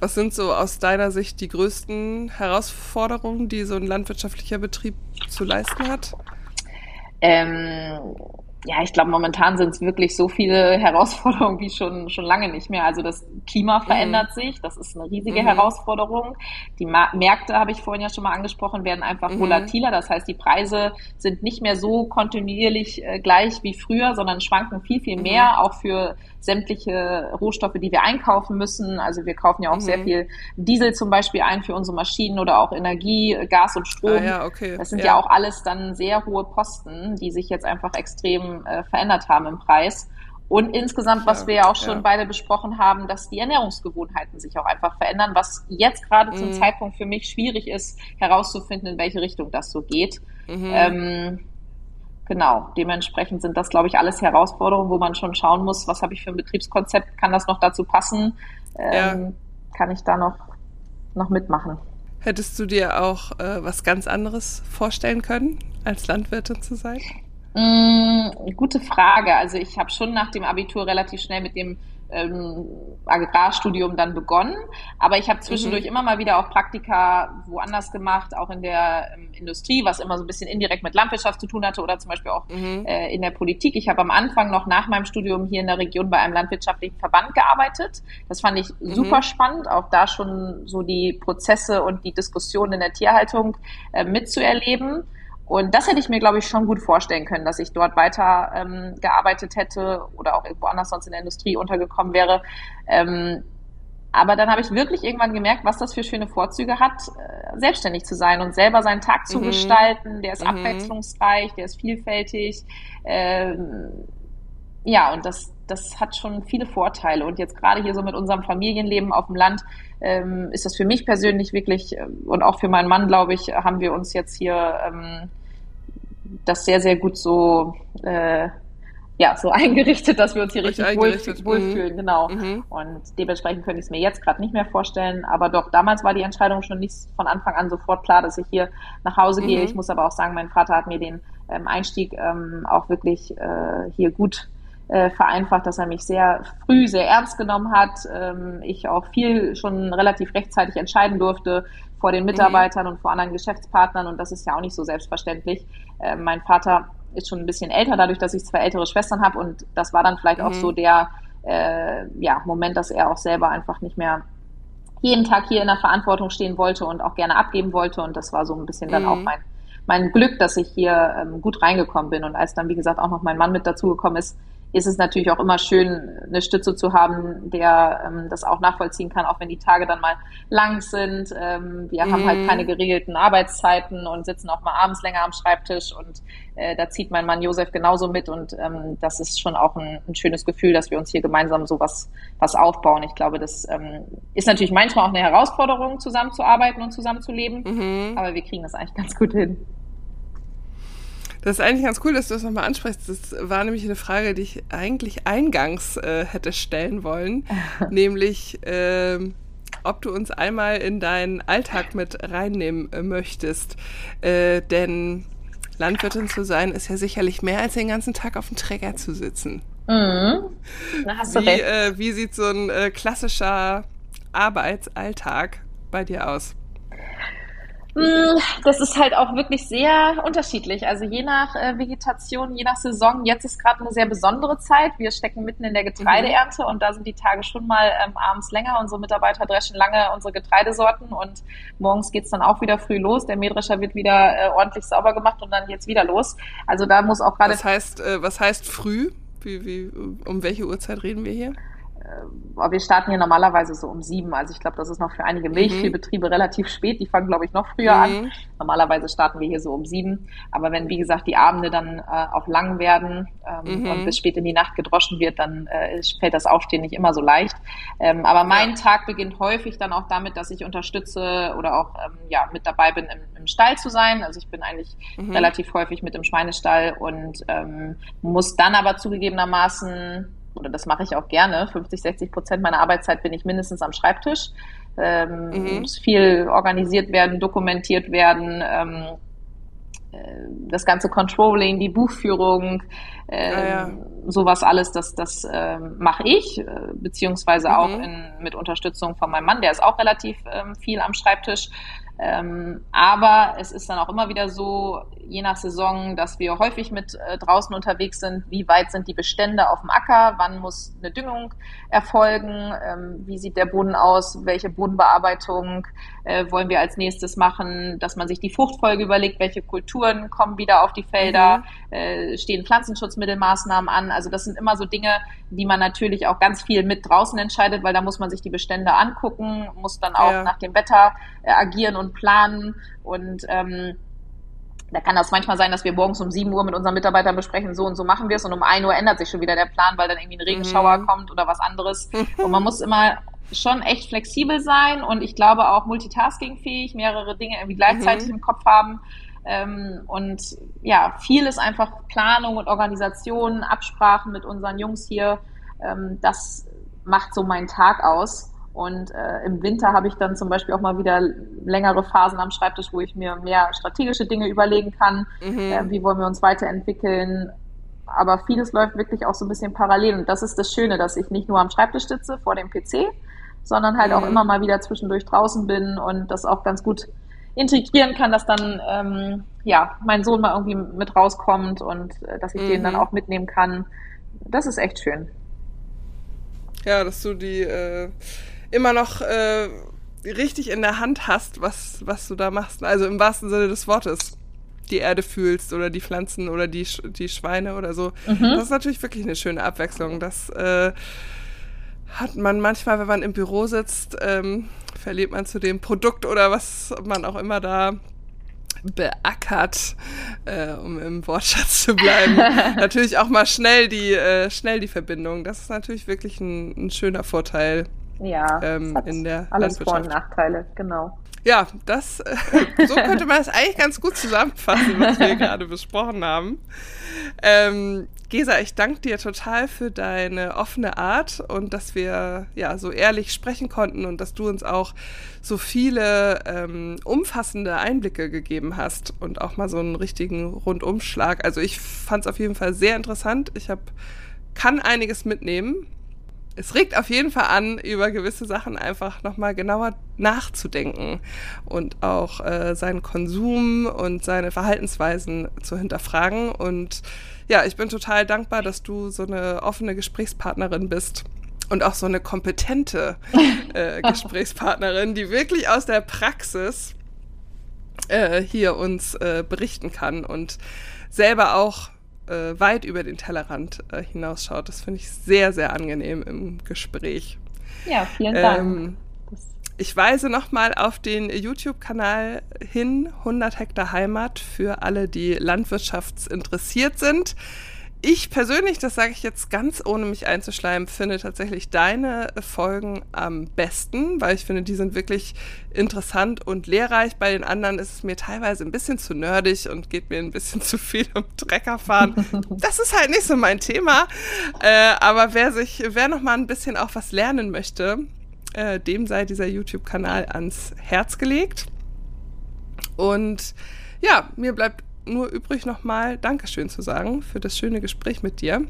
Speaker 1: Was sind so aus deiner Sicht die größten Herausforderungen, die so ein landwirtschaftlicher Betrieb zu leisten hat?
Speaker 2: Ähm, ja, ich glaube, momentan sind es wirklich so viele Herausforderungen wie schon, schon lange nicht mehr. Also das Klima mhm. verändert mhm. sich, das ist eine riesige mhm. Herausforderung. Die Märkte, habe ich vorhin ja schon mal angesprochen, werden einfach mhm. volatiler. Das heißt, die Preise sind nicht mehr so kontinuierlich äh, gleich wie früher, sondern schwanken viel, viel mhm. mehr, auch für sämtliche Rohstoffe, die wir einkaufen müssen. Also wir kaufen ja auch mhm. sehr viel Diesel zum Beispiel ein für unsere Maschinen oder auch Energie, Gas und Strom. Ah,
Speaker 1: ja, okay.
Speaker 2: Das sind ja. ja. auch alles dann sehr hohe Posten, die sich jetzt einfach extrem äh, verändert haben im Preis. Und insgesamt, was wir ja auch schon ja. beide besprochen haben, dass die Ernährungsgewohnheiten sich auch einfach verändern, was jetzt gerade mhm. zum Zeitpunkt für mich schwierig ist, herauszufinden, in welche Richtung das so geht. Mhm. Ähm, genau, dementsprechend sind das, glaube ich, alles Herausforderungen, wo man schon schauen muss, was habe ich für ein Betriebskonzept, kann das noch dazu passen, ähm, ja. kann ich da noch, noch mitmachen.
Speaker 1: Hättest du dir auch äh, was ganz anderes vorstellen können, als Landwirtin zu sein?
Speaker 2: Mm, gute Frage. Also ich habe schon nach dem Abitur relativ schnell mit dem ähm, Agrarstudium dann begonnen. Aber ich habe zwischendurch mhm. immer mal wieder auch Praktika woanders gemacht, auch in der ähm, Industrie, was immer so ein bisschen indirekt mit Landwirtschaft zu tun hatte oder zum Beispiel auch mhm. äh, in der Politik. Ich habe am Anfang noch nach meinem Studium hier in der Region bei einem landwirtschaftlichen Verband gearbeitet. Das fand ich mhm. super spannend, auch da schon so die Prozesse und die Diskussionen in der Tierhaltung äh, mitzuerleben. Und das hätte ich mir, glaube ich, schon gut vorstellen können, dass ich dort weiter ähm, gearbeitet hätte oder auch irgendwo anders sonst in der Industrie untergekommen wäre. Ähm, aber dann habe ich wirklich irgendwann gemerkt, was das für schöne Vorzüge hat, äh, selbstständig zu sein und selber seinen Tag zu mhm. gestalten. Der ist mhm. abwechslungsreich, der ist vielfältig. Ähm, ja, und das, das hat schon viele Vorteile. Und jetzt gerade hier so mit unserem Familienleben auf dem Land ähm, ist das für mich persönlich wirklich äh, und auch für meinen Mann, glaube ich, haben wir uns jetzt hier ähm, das sehr, sehr gut so, äh, ja, so eingerichtet, dass wir uns hier richtig, richtig wohlfühlen. Mhm. Genau. Mhm. Und dementsprechend könnte ich es mir jetzt gerade nicht mehr vorstellen. Aber doch, damals war die Entscheidung schon nicht von Anfang an sofort klar, dass ich hier nach Hause gehe. Mhm. Ich muss aber auch sagen, mein Vater hat mir den ähm, Einstieg ähm, auch wirklich äh, hier gut äh, vereinfacht, dass er mich sehr früh sehr ernst genommen hat. Ähm, ich auch viel schon relativ rechtzeitig entscheiden durfte vor den Mitarbeitern mhm. und vor anderen Geschäftspartnern und das ist ja auch nicht so selbstverständlich. Äh, mein Vater ist schon ein bisschen älter, dadurch, dass ich zwei ältere Schwestern habe und das war dann vielleicht mhm. auch so der äh, ja, Moment, dass er auch selber einfach nicht mehr jeden Tag hier in der Verantwortung stehen wollte und auch gerne abgeben wollte und das war so ein bisschen dann auch mhm. mein mein Glück, dass ich hier ähm, gut reingekommen bin. Und als dann, wie gesagt, auch noch mein Mann mit dazugekommen ist, ist es natürlich auch immer schön, eine Stütze zu haben, der ähm, das auch nachvollziehen kann, auch wenn die Tage dann mal lang sind. Ähm, wir mhm. haben halt mhm. keine geregelten Arbeitszeiten und sitzen auch mal abends länger am Schreibtisch und äh, da zieht mein Mann Josef genauso mit und ähm, das ist schon auch ein, ein schönes Gefühl, dass wir uns hier gemeinsam so was, was aufbauen. Ich glaube, das ähm, ist natürlich manchmal auch eine Herausforderung, zusammenzuarbeiten und zusammenzuleben, mhm. aber wir kriegen das eigentlich ganz gut hin.
Speaker 1: Das ist eigentlich ganz cool, dass du das nochmal ansprichst. Das war nämlich eine Frage, die ich eigentlich eingangs äh, hätte stellen wollen, nämlich äh, ob du uns einmal in deinen Alltag mit reinnehmen äh, möchtest. Äh, denn Landwirtin zu sein ist ja sicherlich mehr als den ganzen Tag auf dem Träger zu sitzen. Mhm. Na, hast du wie, recht. Äh, wie sieht so ein äh, klassischer Arbeitsalltag bei dir aus?
Speaker 2: Hm, das ist halt auch wirklich sehr unterschiedlich. Also je nach äh, Vegetation, je nach Saison. Jetzt ist gerade eine sehr besondere Zeit. Wir stecken mitten in der Getreideernte mhm. und da sind die Tage schon mal ähm, abends länger. Unsere Mitarbeiter dreschen lange unsere Getreidesorten und morgens geht's dann auch wieder früh los. Der Mähdrescher wird wieder äh, ordentlich sauber gemacht und dann geht's wieder los. Also da muss auch gerade.
Speaker 1: Was heißt, äh, was heißt früh? Wie, wie, um welche Uhrzeit reden wir hier?
Speaker 2: Äh, wir starten hier normalerweise so um sieben. Also ich glaube, das ist noch für einige Milchviehbetriebe mhm. relativ spät. Die fangen, glaube ich, noch früher mhm. an. Normalerweise starten wir hier so um sieben. Aber wenn, wie gesagt, die Abende dann äh, auch lang werden ähm, mhm. und bis spät in die Nacht gedroschen wird, dann äh, fällt das Aufstehen nicht immer so leicht. Ähm, aber mein ja. Tag beginnt häufig dann auch damit, dass ich unterstütze oder auch ähm, ja, mit dabei bin, im, im Stall zu sein. Also ich bin eigentlich mhm. relativ häufig mit im Schweinestall und ähm, muss dann aber zugegebenermaßen oder das mache ich auch gerne, 50, 60 Prozent meiner Arbeitszeit bin ich mindestens am Schreibtisch. Ähm, mhm. Muss viel organisiert werden, dokumentiert werden, ähm, äh, das ganze Controlling, die Buchführung, äh, ah, ja. sowas alles, das, das äh, mache ich, äh, beziehungsweise mhm. auch in, mit Unterstützung von meinem Mann, der ist auch relativ ähm, viel am Schreibtisch. Ähm, aber es ist dann auch immer wieder so, je nach Saison, dass wir häufig mit äh, draußen unterwegs sind. Wie weit sind die Bestände auf dem Acker? Wann muss eine Düngung erfolgen? Ähm, wie sieht der Boden aus? Welche Bodenbearbeitung äh, wollen wir als nächstes machen? Dass man sich die Fruchtfolge überlegt, welche Kulturen kommen wieder auf die Felder? Mhm. Äh, stehen Pflanzenschutzmittelmaßnahmen an? Also das sind immer so Dinge, die man natürlich auch ganz viel mit draußen entscheidet, weil da muss man sich die Bestände angucken, muss dann auch ja. nach dem Wetter äh, agieren und planen und ähm, da kann das manchmal sein, dass wir morgens um 7 Uhr mit unseren Mitarbeitern besprechen, so und so machen wir es und um 1 Uhr ändert sich schon wieder der Plan, weil dann irgendwie ein Regenschauer mhm. kommt oder was anderes. und man muss immer schon echt flexibel sein und ich glaube auch multitaskingfähig, mehrere Dinge irgendwie gleichzeitig mhm. im Kopf haben. Ähm, und ja, viel ist einfach Planung und Organisation, Absprachen mit unseren Jungs hier. Ähm, das macht so meinen Tag aus. Und äh, im Winter habe ich dann zum Beispiel auch mal wieder längere Phasen am Schreibtisch, wo ich mir mehr strategische Dinge überlegen kann. Mhm. Äh, wie wollen wir uns weiterentwickeln? aber vieles läuft wirklich auch so ein bisschen parallel. Und das ist das Schöne, dass ich nicht nur am Schreibtisch sitze vor dem PC, sondern halt mhm. auch immer mal wieder zwischendurch draußen bin und das auch ganz gut integrieren kann, dass dann ähm, ja mein Sohn mal irgendwie mit rauskommt und äh, dass ich mhm. den dann mhm. auch mitnehmen kann. Das ist echt schön.
Speaker 1: Ja, dass du die äh, immer noch äh, richtig in der Hand hast, was, was du da machst. Also im wahrsten Sinne des Wortes. Die Erde fühlst oder die Pflanzen oder die, die Schweine oder so. Mhm. Das ist natürlich wirklich eine schöne Abwechslung. Das äh, hat man manchmal, wenn man im Büro sitzt, ähm, verliert man zu dem Produkt oder was man auch immer da beackert, äh, um im Wortschatz zu bleiben. natürlich auch mal schnell die, äh, schnell die Verbindung. Das ist natürlich wirklich ein, ein schöner Vorteil.
Speaker 2: Ja, ähm, in der alles Vor- und Nachteile, genau.
Speaker 1: Ja, das, äh, so könnte man es eigentlich ganz gut zusammenfassen, was wir gerade besprochen haben. Ähm, Gesa, ich danke dir total für deine offene Art und dass wir ja so ehrlich sprechen konnten und dass du uns auch so viele ähm, umfassende Einblicke gegeben hast und auch mal so einen richtigen Rundumschlag. Also ich fand es auf jeden Fall sehr interessant. Ich hab, kann einiges mitnehmen es regt auf jeden Fall an, über gewisse Sachen einfach nochmal genauer nachzudenken und auch äh, seinen Konsum und seine Verhaltensweisen zu hinterfragen. Und ja, ich bin total dankbar, dass du so eine offene Gesprächspartnerin bist und auch so eine kompetente äh, Gesprächspartnerin, die wirklich aus der Praxis äh, hier uns äh, berichten kann und selber auch äh, weit über den Tellerrand äh, hinausschaut. Das finde ich sehr, sehr angenehm im Gespräch.
Speaker 2: Ja, vielen Dank. Ähm,
Speaker 1: ich weise nochmal auf den YouTube-Kanal hin, 100 Hektar Heimat, für alle, die landwirtschaftsinteressiert sind. Ich persönlich, das sage ich jetzt ganz ohne mich einzuschleimen, finde tatsächlich deine Folgen am besten, weil ich finde, die sind wirklich interessant und lehrreich. Bei den anderen ist es mir teilweise ein bisschen zu nerdig und geht mir ein bisschen zu viel um Treckerfahren. Das ist halt nicht so mein Thema. Äh, aber wer sich, wer noch mal ein bisschen auch was lernen möchte, äh, dem sei dieser YouTube-Kanal ans Herz gelegt. Und ja, mir bleibt nur übrig, nochmal Dankeschön zu sagen für das schöne Gespräch mit dir.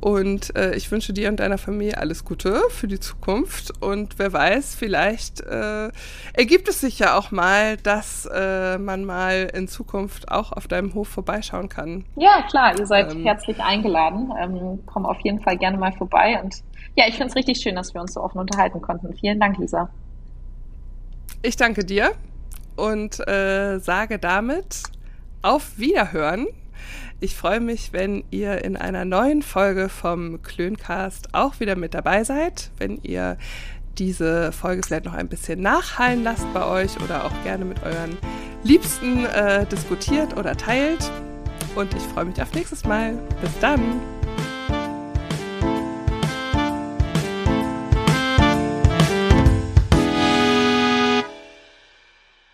Speaker 1: Und äh, ich wünsche dir und deiner Familie alles Gute für die Zukunft. Und wer weiß, vielleicht äh, ergibt es sich ja auch mal, dass äh, man mal in Zukunft auch auf deinem Hof vorbeischauen kann.
Speaker 2: Ja, klar, ihr seid ähm, herzlich eingeladen. Ähm, komm auf jeden Fall gerne mal vorbei. Und ja, ich finde es richtig schön, dass wir uns so offen unterhalten konnten. Vielen Dank, Lisa.
Speaker 1: Ich danke dir und äh, sage damit auf Wiederhören. Ich freue mich, wenn ihr in einer neuen Folge vom Klöncast auch wieder mit dabei seid, wenn ihr diese Folge vielleicht noch ein bisschen nachhallen lasst bei euch oder auch gerne mit euren Liebsten äh, diskutiert oder teilt. Und ich freue mich auf nächstes Mal. Bis dann!